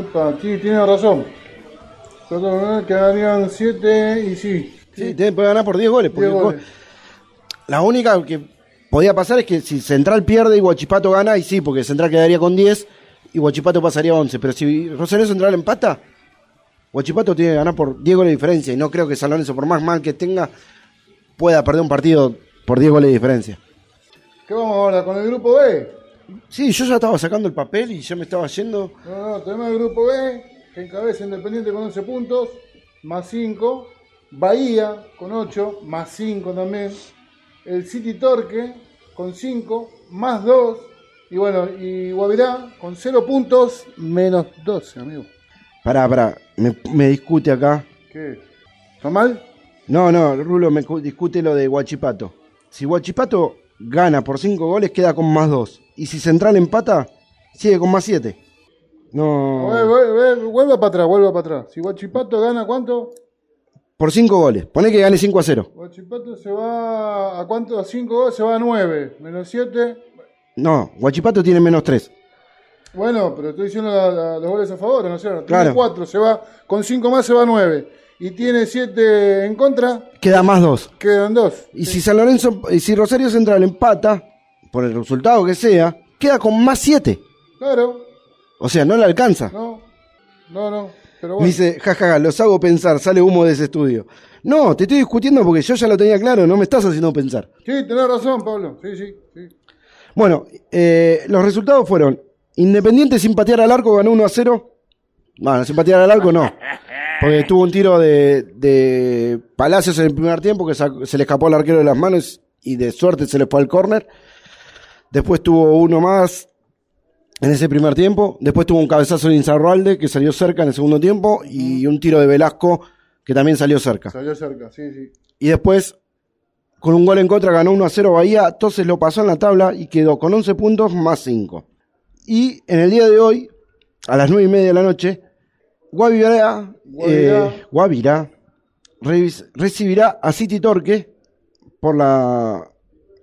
Epa, sí, tiene razón. Perdón, quedarían 7 y sí. Sí, te puede ganar por 10 goles. porque 10 goles. La única que podía pasar es que si Central pierde y Huachipato gana, y sí, porque Central quedaría con 10 y Huachipato pasaría a 11. Pero si Rosario Central empata, Huachipato tiene que ganar por 10 goles de diferencia. Y no creo que San Lorenzo, por más mal que tenga, pueda perder un partido por 10 goles de diferencia. ¿Qué vamos ahora? ¿Con el grupo B? Sí, yo ya estaba sacando el papel y ya me estaba yendo. No, no, tenemos el grupo B, que encabeza Independiente con 11 puntos, más 5. Bahía con 8, más 5 también. El City Torque con 5, más 2. Y bueno, y Guavirá con 0 puntos, menos 12, amigo. Pará, pará, me, me discute acá. ¿Qué? ¿Está mal? No, no, Rulo me cu- discute lo de Huachipato. Si Huachipato gana por 5 goles, queda con más 2. Y si Central empata, sigue con más 7. No. Vuelve, vuelve, vuelva para atrás, vuelva para atrás. Si Guachipato gana, ¿cuánto? Por 5 goles. Poné que gane 5 a 0. Guachipato se va a cuánto? A 5 se va a 9, menos 7. No, Huachipato tiene menos 3. Bueno, pero estoy diciendo la- la- los goles a favor, ¿no es cierto? Claro. Tiene 4, se va, con 5 más se va a 9. Y tiene 7 en contra, Queda más 2. quedan 2. Y si San Lorenzo, y si Rosario Central empata, por el resultado que sea, queda con más 7. Claro, O sea, no le alcanza. no, no, no. Pero Me bueno, dice, jajaja, los hago pensar, sale humo de ese estudio. No, te estoy discutiendo porque yo ya lo tenía claro, no me estás haciendo pensar. sí, tenés razón, Pablo. Sí, sí, sí. Bueno, eh, los resultados fueron: Independiente sin patear al arco ganó 1 a 0. Bueno, sin patear al arco no. Porque tuvo un tiro de, de Palacios en el primer tiempo que se le escapó al arquero de las manos y de suerte se le fue al córner. Después tuvo uno más en ese primer tiempo. Después tuvo un cabezazo de Inzarralde que salió cerca en el segundo tiempo y un tiro de Velasco que también salió cerca. Salió cerca, sí, sí. Y después, con un gol en contra, ganó 1 a 0 Bahía. Entonces lo pasó en la tabla y quedó con 11 puntos más 5. Y en el día de hoy, a las 9 y media de la noche, Guavirá, Guavirá. eh, Guavirá recibirá a City Torque por la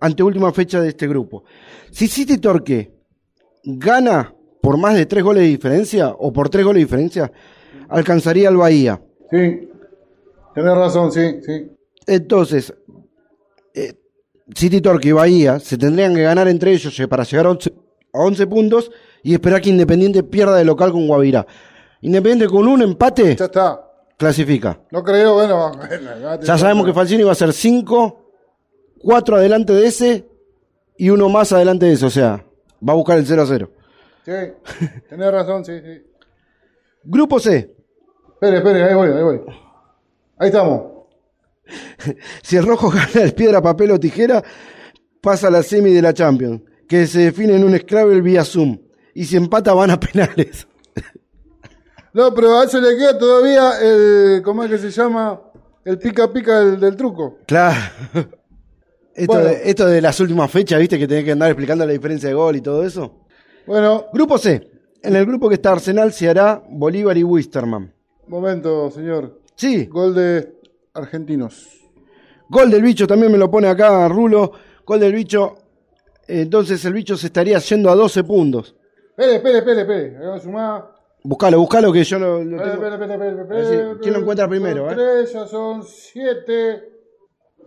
anteúltima fecha de este grupo. Si City Torque gana por más de 3 goles de diferencia o por 3 goles de diferencia, alcanzaría al Bahía. Sí, tenés razón, sí, sí. Entonces, eh, City Torque y Bahía se tendrían que ganar entre ellos eh, para llegar a 11, a 11 puntos y esperar que Independiente pierda de local con Guavirá. Independiente con un empate Ya está. clasifica. No creo, bueno, bueno, Ya sabemos que Falcini va a ser 5, 4 adelante de ese y uno más adelante de ese. O sea, va a buscar el 0 a 0. Sí, tenés razón, sí, sí. Grupo C. Espere, espere, ahí voy, ahí voy. Ahí estamos. Si el rojo gana el piedra, papel o tijera, pasa a la semi de la Champions, que se define en un Scrabble vía Zoom. Y si empata, van a penales. No, pero a eso le queda todavía el. ¿Cómo es que se llama? El pica pica del, del truco. Claro. Esto, Bueno. de, esto de las últimas fechas, viste, que tenés que andar explicando la diferencia de gol y todo eso. Bueno, Grupo C. En el grupo que está Arsenal se hará Bolívar y Wisterman. Momento, señor. Sí, Gol de argentinos. gol del bicho también me lo pone acá Rulo. Gol del bicho. Entonces el bicho se estaría yendo a 12 puntos. Espere, espere, espere, espere. Vamos a sumar. Buscalo, buscalo que yo lo, lo tengo. espere, espere, espere, espere, ¿quién lo encuentra primero, Son eh? tres, ya son siete.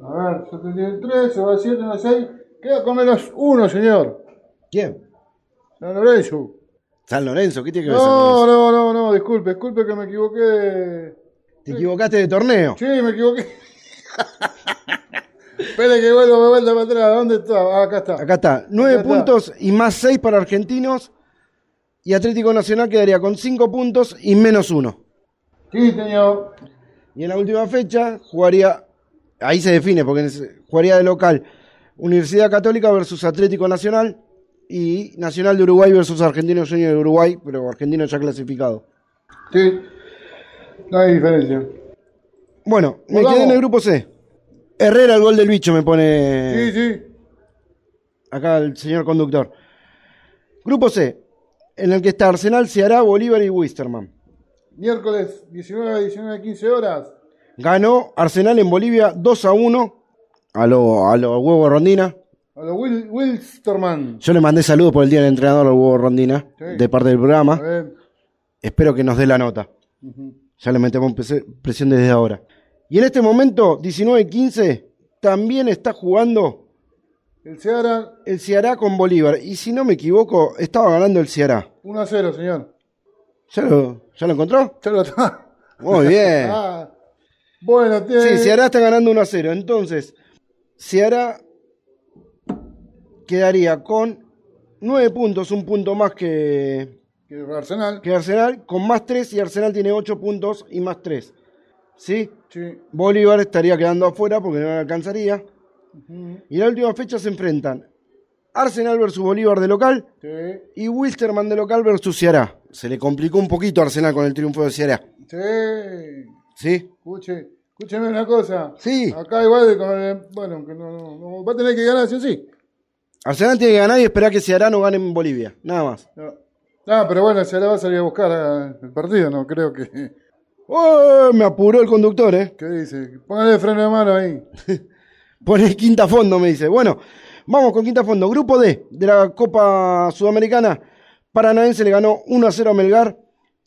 A ver, yo tenía el tres, se va a siete, no seis. Queda con menos uno, señor. ¿Quién? San Lorenzo. San Lorenzo, ¿qué tiene que ver San No, Lorenzo? no, no, no, disculpe, disculpe que me equivoqué de. Te equivocaste de torneo. Sí, me equivoqué. Espere que vuelvo, me vuelvo para atrás. ¿Dónde está? Ah, acá está. Acá está, 9 Acá está. puntos y más 6 para Argentinos. Y Atlético Nacional quedaría con 5 puntos y menos 1. Sí, señor. Y en la última fecha jugaría, ahí se define, porque jugaría de local Universidad Católica versus Atlético Nacional y Nacional de Uruguay versus Argentinos Juniors de Uruguay, pero Argentino ya clasificado. Sí. No hay diferencia. Bueno, me Volvamos. quedé en el grupo C. Herrera, el gol del bicho, me pone Sí, sí. acá el señor conductor. Grupo C, en el que está Arsenal, Ceará, Bolívar y Wisterman. Miércoles 19, 19, 15 horas. Ganó Arsenal en Bolivia 2 a 1 a lo, a lo huevo Rondina. A los Will, Wilsterman. Yo le mandé saludos por el día del entrenador al huevo Rondina, Sí. de parte del programa. Espero que nos dé la nota. Ya le metemos presión desde ahora. Y en este momento, 19-15, también está jugando El Ceará el Ceará con Bolívar. Y si no me equivoco, estaba ganando el Ceará. 1 a 0, señor. ¿Ya lo, ya lo encontró? Ya lo está. Muy bien. Ah. Bueno, tiene. Sí, Ceará está ganando 1 a 0. Entonces, Ceará quedaría con 9 puntos, un punto más que, que Arsenal. que Arsenal, con más 3 y Arsenal tiene 8 puntos y más 3. ¿Sí? Sí. Bolívar estaría quedando afuera porque no le alcanzaría. Y en la última fecha se enfrentan Arsenal versus Bolívar de local Sí. y Wilsterman de local versus Ceará. Se le complicó un poquito a Arsenal con el triunfo de Ceará. Sí. ¿Sí? Escuche. Escúcheme una cosa. Sí. Acá igual con el- Bueno, que no, no, no, va a tener que ganar sí o sí. Arsenal tiene que ganar y esperar que Ceará no gane en Bolivia. Nada más. No. Ah, pero bueno, la va a salir a buscar a- el partido, no creo que. ¡Oh! Me apuró el conductor, ¿eh? ¿Qué dice? Póngale freno de mano ahí. Pone quinta fondo, me dice. Bueno, vamos con quinta fondo. Grupo D de la Copa Sudamericana. Paranaense le ganó 1 a 0 a Melgar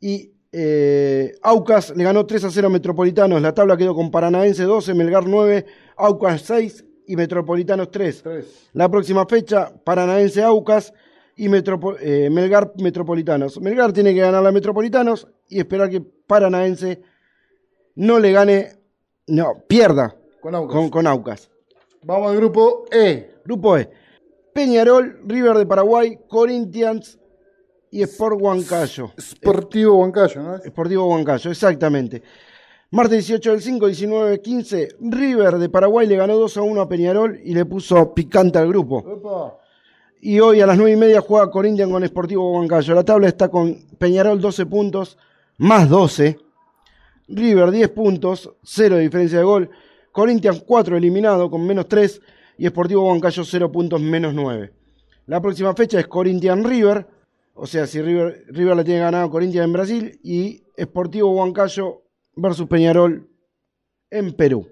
y eh, Aucas le ganó 3 a 0 a Metropolitanos. La tabla quedó con Paranaense 12, Melgar 9, Aucas 6 y Metropolitanos 3. Tres. La próxima fecha, Paranaense Aucas y Metropo- eh, Melgar Metropolitanos. Melgar tiene que ganar a Metropolitanos y esperar que Paranaense no le gane, no, pierda Con Aucas. con, con Aucas. Vamos al grupo E. Grupo E. Peñarol, River de Paraguay, Corinthians y Sport Huancayo. Sportivo Huancayo, ¿no? Sportivo Huancayo, exactamente. Martes 18 del 5, 19, 15. River de Paraguay le ganó 2 a 1 a Peñarol y le puso picante al grupo. Opa. Y hoy a las 9 y media juega Corinthians con Sportivo Huancayo. La tabla está con Peñarol 12 puntos, más 12. River 10 puntos, 0 de diferencia de gol. Corinthians 4 eliminado con menos 3. Y Sportivo Huancayo 0 puntos, menos 9. La próxima fecha es Corinthians River. O sea, si River, River le tiene ganado Corinthians en Brasil. Y Sportivo Huancayo versus Peñarol en Perú.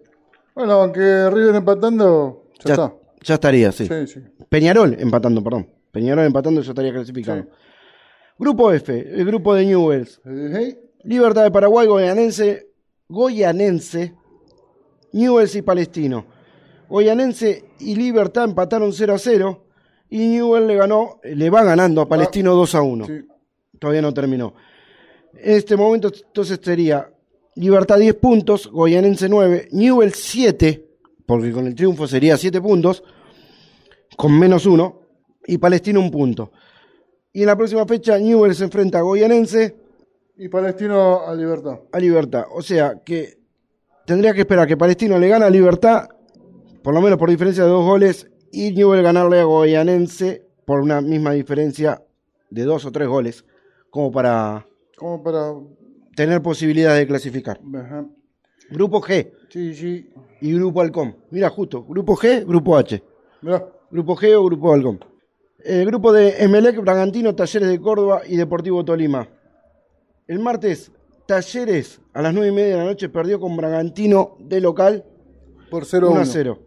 Bueno, aunque River empatando, ya, está. ya estaría, sí. Sí, sí. Peñarol empatando, perdón. Peñarol empatando ya estaría clasificado. Sí. Grupo F, el grupo de Newells. Libertad de Paraguay, Goyanense, Goyanense, Newells y Palestino. Goyanense y Libertad empataron 0 a 0 y Newell le ganó, le va ganando a Palestino 2 a 1. sí. Todavía no terminó. En este momento entonces sería Libertad 10 puntos, Goyanense 9, Newell 7, porque con el triunfo sería 7 puntos, con menos 1, y Palestino un punto. Y en la próxima fecha Newell se enfrenta a Goyanense Y Palestino a Libertad. a Libertad. O sea que tendría que esperar que Palestino le gane a Libertad, por lo menos por diferencia de dos goles, y Newell ganarle a Goyanense por una misma diferencia de dos o tres goles, como para Como para. tener posibilidades de clasificar. Ajá. Grupo G Sí, sí. y Grupo Halcón. Mira, justo, Grupo G, Grupo H. Mirá. Grupo G o Grupo Halcón. El grupo de Emelec, Bragantino, Talleres de Córdoba y Deportivo Tolima. El martes Talleres a las 9 y media de la noche perdió con Bragantino de local Por 0 1 a 0.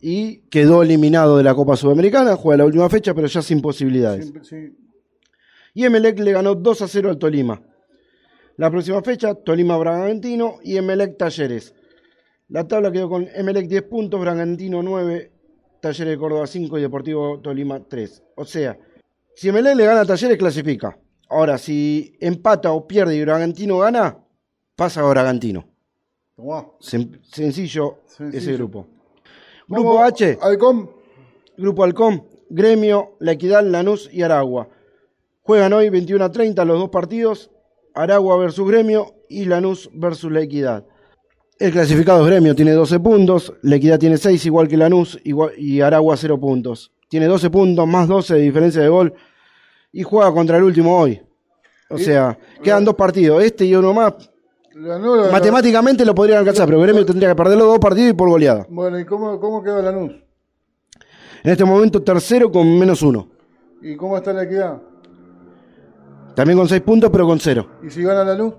Y quedó eliminado de la Copa Sudamericana, juega la última fecha, pero ya sin posibilidades. Sí, Y Emelec le ganó 2 a 0 al Tolima. La próxima fecha, Tolima Bragantino y Emelec Talleres. La tabla quedó con Emelec 10 puntos, Bragantino 9, Talleres de Córdoba 5 y Deportivo Tolima 3. O sea, si Emelec le gana a Talleres, clasifica. Ahora, si empata o pierde y Bragantino gana, pasa a Bragantino. Sen- sencillo, ese grupo. Grupo H, Halcón. Grupo Halcón, Gremio, La Equidad, Lanús y Aragua. Juegan hoy 21 a 30 los dos partidos, Aragua versus Gremio y Lanús versus La Equidad. El clasificado es Gremio, tiene 12 puntos, La Equidad tiene 6 igual que Lanús igual- y Aragua 0 puntos. Tiene 12 puntos más 12 de diferencia de gol y juega contra el último hoy. O sea, quedan dos partidos, este y uno más. Matemáticamente lo podrían alcanzar, pero Gremio tendría que perder los dos partidos y por goleada. Bueno, ¿y cómo, cómo quedó Lanús? En este momento tercero con menos uno. ¿Y cómo está la equidad? También con 6 puntos, pero con 0. ¿Y si gana Lanús?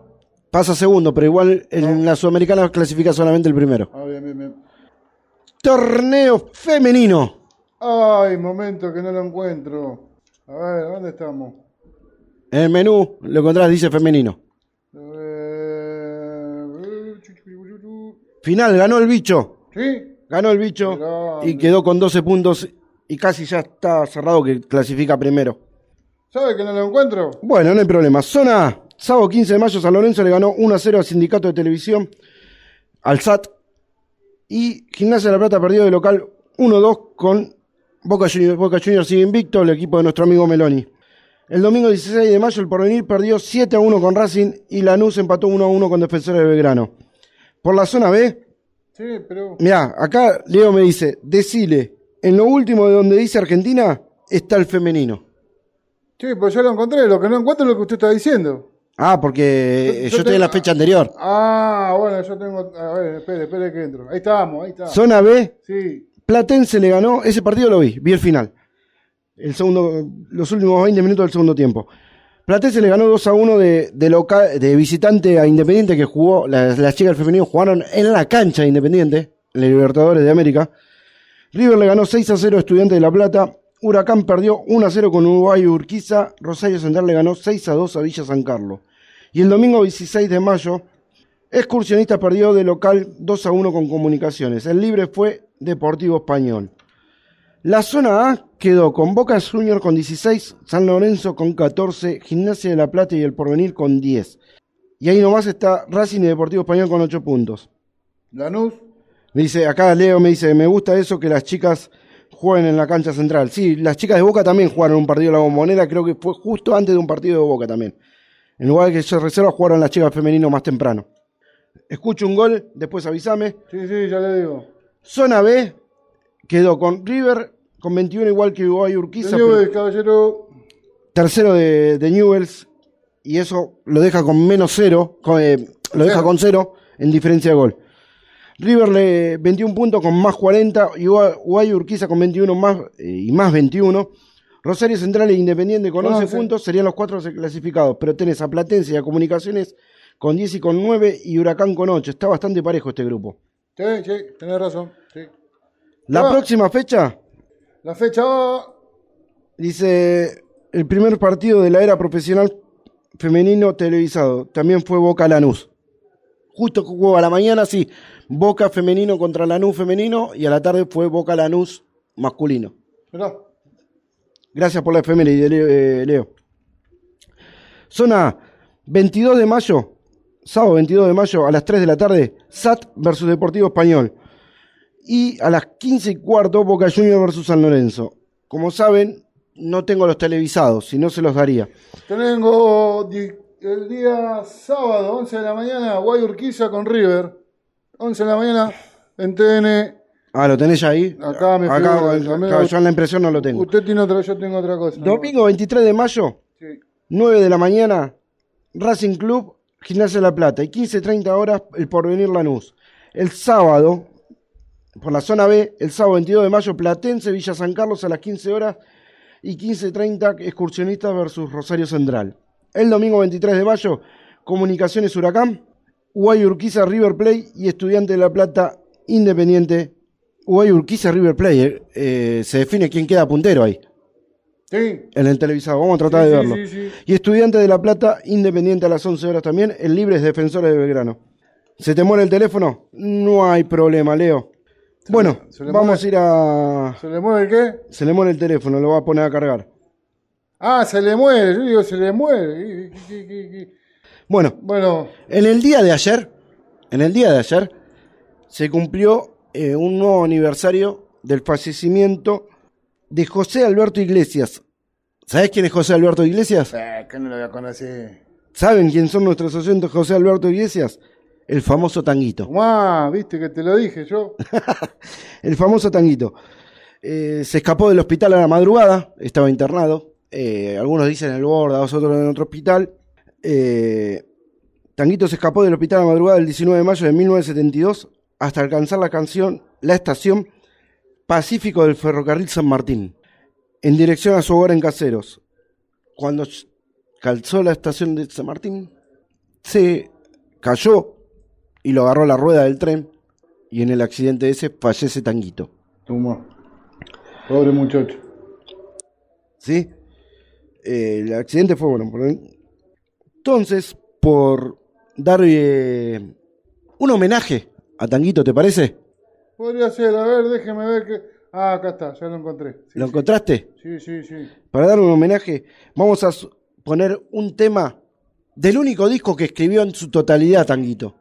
Pasa segundo, pero igual en la Sudamericana clasifica solamente el primero. Ah, bien, bien, bien. Torneo femenino. Ay, momento que no lo encuentro. A ver, ¿dónde estamos? En el menú lo encontrás, dice femenino. Final, ganó el bicho. ¿Sí? Ganó el bicho Grande. y quedó con 12 puntos y casi ya está cerrado que clasifica primero. ¿Sabe que no lo encuentro? Bueno, no hay problema. Zona sábado 15 de mayo, San Lorenzo le ganó 1 a 0 al Sindicato de Televisión, al SAT. Y Gimnasia de la Plata perdió de local 1-2 con Boca Juniors. Boca Juniors sigue invicto, el equipo de nuestro amigo Meloni. El domingo 16 de mayo, el Porvenir perdió 7 a 1 con Racing y Lanús empató 1 a 1 con Defensores de Belgrano. Por la zona B, Sí, pero. mirá, acá Leo me dice, decile, en lo último de donde dice Argentina, está el femenino. Sí, pues ya lo encontré. Lo que no encuentro es lo que usted está diciendo. Ah, porque Yo- yo, yo estoy en la fecha anterior. Ah, bueno, yo tengo. A ver, espere, espere que entro. Ahí estamos, ahí está. Zona B, Sí. Platense le ganó, ese partido lo vi, vi el final. El segundo, los últimos 20 minutos del segundo tiempo. Platense le ganó 2 a 1 de, local, de visitante a Independiente que jugó, las, chicas del femenino jugaron en la cancha de Independiente, en la Libertadores de América. River le ganó 6 a 0 a Estudiantes de La Plata. Huracán perdió 1 a 0 con Uruguay y Urquiza. Rosario Central le ganó 6 a 2 a Villa San Carlos. Y el domingo 16 de mayo, Excursionista perdió de local 2 a 1 con Comunicaciones. El libre fue Deportivo Español. La zona A quedó con Boca Juniors con 16, San Lorenzo con 14, Gimnasia de la Plata y el Porvenir con 10. Y ahí nomás está Racing y Deportivo Español con 8 puntos. Lanús. Me dice, acá Leo me dice, me gusta eso que las chicas jueguen en la cancha central. Sí, las chicas de Boca también jugaron un partido de la bombonera, creo que fue justo antes de un partido de Boca también. En lugar de que se reserva, jugaron las chicas femeninos más temprano. Escucho un gol, después avísame. Sí, sí, ya le digo. Zona B quedó con River con 21 igual que Uruguay Urquiza, pero caballero. tercero de, de Newells y eso lo deja con menos cero, con, eh, lo deja con cero en diferencia de gol. River le 21 puntos con más 40 y Uruguay Urquiza con 21 más eh, y más 21. Rosario Central e Independiente con 11 11. puntos serían los cuatro clasificados, pero tenés a Platense y a Comunicaciones con 10 y con 9 y Huracán con 8. Está bastante parejo este grupo. Sí, sí, tenés razón. Sí. La Ah. próxima fecha La fecha va. Dice, el primer partido de la era profesional femenino televisado. También fue Boca Lanús. Justo jugó a la mañana, sí. Boca femenino contra Lanús femenino y a la tarde fue Boca Lanús masculino. Gracias por la efeméride, Leo. eh, Leo. Zona 22 de mayo, sábado 22 de mayo a las 3 de la tarde, SAT versus Deportivo Español. Y a las 15 y cuarto, Boca Juniors versus San Lorenzo. Como saben, no tengo los televisados, si no se los daría. Tengo el día sábado, 11 de la mañana, Guay Urquiza con River. 11 de la mañana en TN. Ah, ¿lo tenés ahí? Acá me Acá, figura, acá, amigo. yo en la impresión no lo tengo. Usted tiene otra, yo tengo otra cosa. Domingo 23 de mayo, Sí. 9 de la mañana, Racing Club, Gimnasia de la Plata. Y 15.30 horas, el Porvenir Lanús. El sábado, por la zona B, el sábado 22 de mayo, Platense, Villa San Carlos a las 15 horas. Y 15.30, Excursionistas versus Rosario Central. El domingo 23 de mayo, Comunicaciones Huracán, Uruguay Urquiza River Play y Estudiante de La Plata Independiente. Uruguay Urquiza River Play, eh, eh, se define quién queda puntero ahí, Sí. en el televisado. Vamos a tratar Sí, de verlo. sí, sí. Y Estudiante de La Plata Independiente a las 11 horas también. El libre es Defensores de Belgrano. ¿Se te muere el teléfono? No hay problema, Leo. Bueno, le vamos a ir a... ¿Se le mueve el qué? Se le muere el teléfono, lo va a poner a cargar. Ah, se le muere. Yo digo, se le muere. Bueno, Bueno, En el día de ayer, en el día de ayer, se cumplió eh, un nuevo aniversario del fallecimiento de José Alberto Iglesias. ¿Sabés quién es José Alberto Iglesias? eh, que no lo voy a conocer. ¿Saben quién son nuestros oyentes José Alberto Iglesias? El famoso tanguito. Tomá, viste que te lo dije yo. El famoso tanguito. Eh, se escapó del hospital a la madrugada, estaba internado. Eh, algunos dicen en el Borda, otros en otro hospital. Eh, Tanguito se escapó del hospital a la madrugada del 19 de mayo de 1972 hasta alcanzar la canción, la estación Pacífico del Ferrocarril San Martín, en dirección a su hogar en Caseros. Cuando calzó la estación de San Martín, se cayó y lo agarró la rueda del tren y en el accidente ese fallece Tanguito. Tomá. Pobre muchacho. ¿Sí? Eh, el accidente fue bueno. por- Entonces, por dar eh, un homenaje a Tanguito, ¿te parece? Podría ser, a ver, déjeme ver que. Ah, acá está, ya lo encontré. Sí, ¿Lo sí. encontraste? Sí, sí, sí. Para dar un homenaje, vamos a poner un tema del único disco que escribió en su totalidad Tanguito.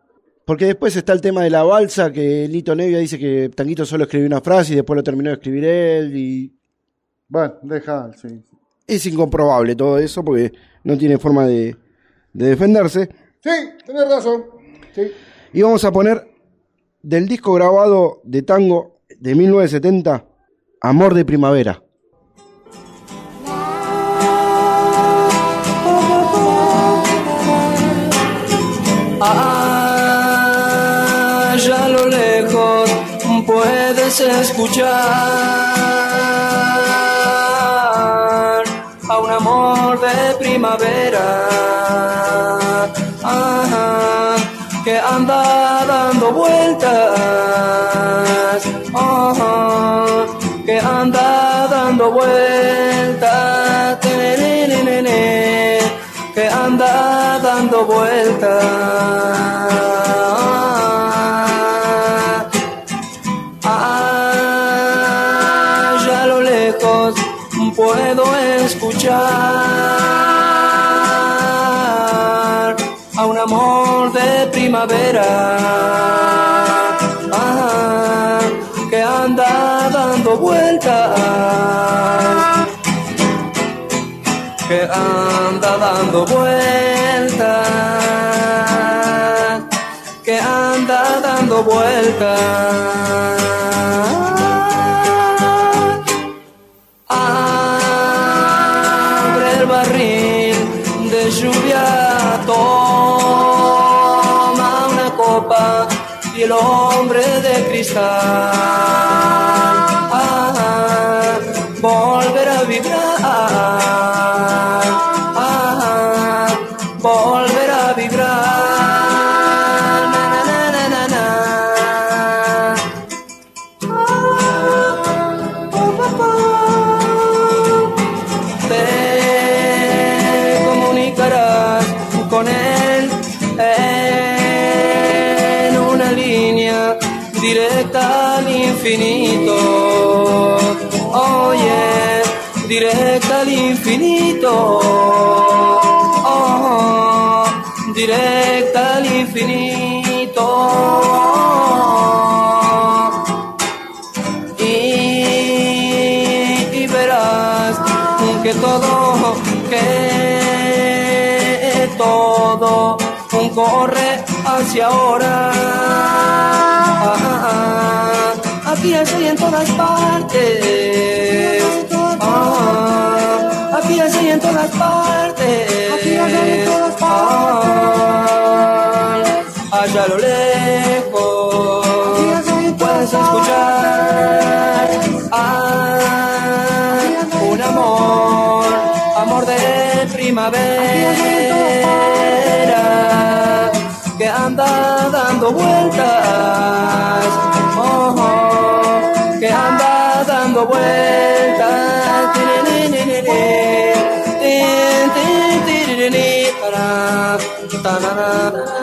Porque después está el tema de la balsa, que Lito Nevia dice que Tanguito solo escribió una frase y después lo terminó de escribir él. Y Bueno, deja, sí. es incomprobable todo eso porque no tiene forma de, de defenderse. Sí, tenés razón. Sí. Y vamos a poner del disco grabado de tango de 1970, Amor de Primavera. Allá puedes escuchar a un amor de primavera ajá, que anda dando vueltas, ajá, que anda dando vueltas, que anda dando vueltas. Puedo escuchar a un amor de primavera. Que anda dando vueltas. Que anda dando vueltas, que anda dando vueltas. El hombre de cristal. Ah, volverá a vibrar, hacia ahora. Aquí estoy en todas partes. Ah, Aquí estoy en todas partes. Aquí estoy en todas partes. Allá lo lejos vueltas, oh, oh, que anda dando vueltas. Tarara,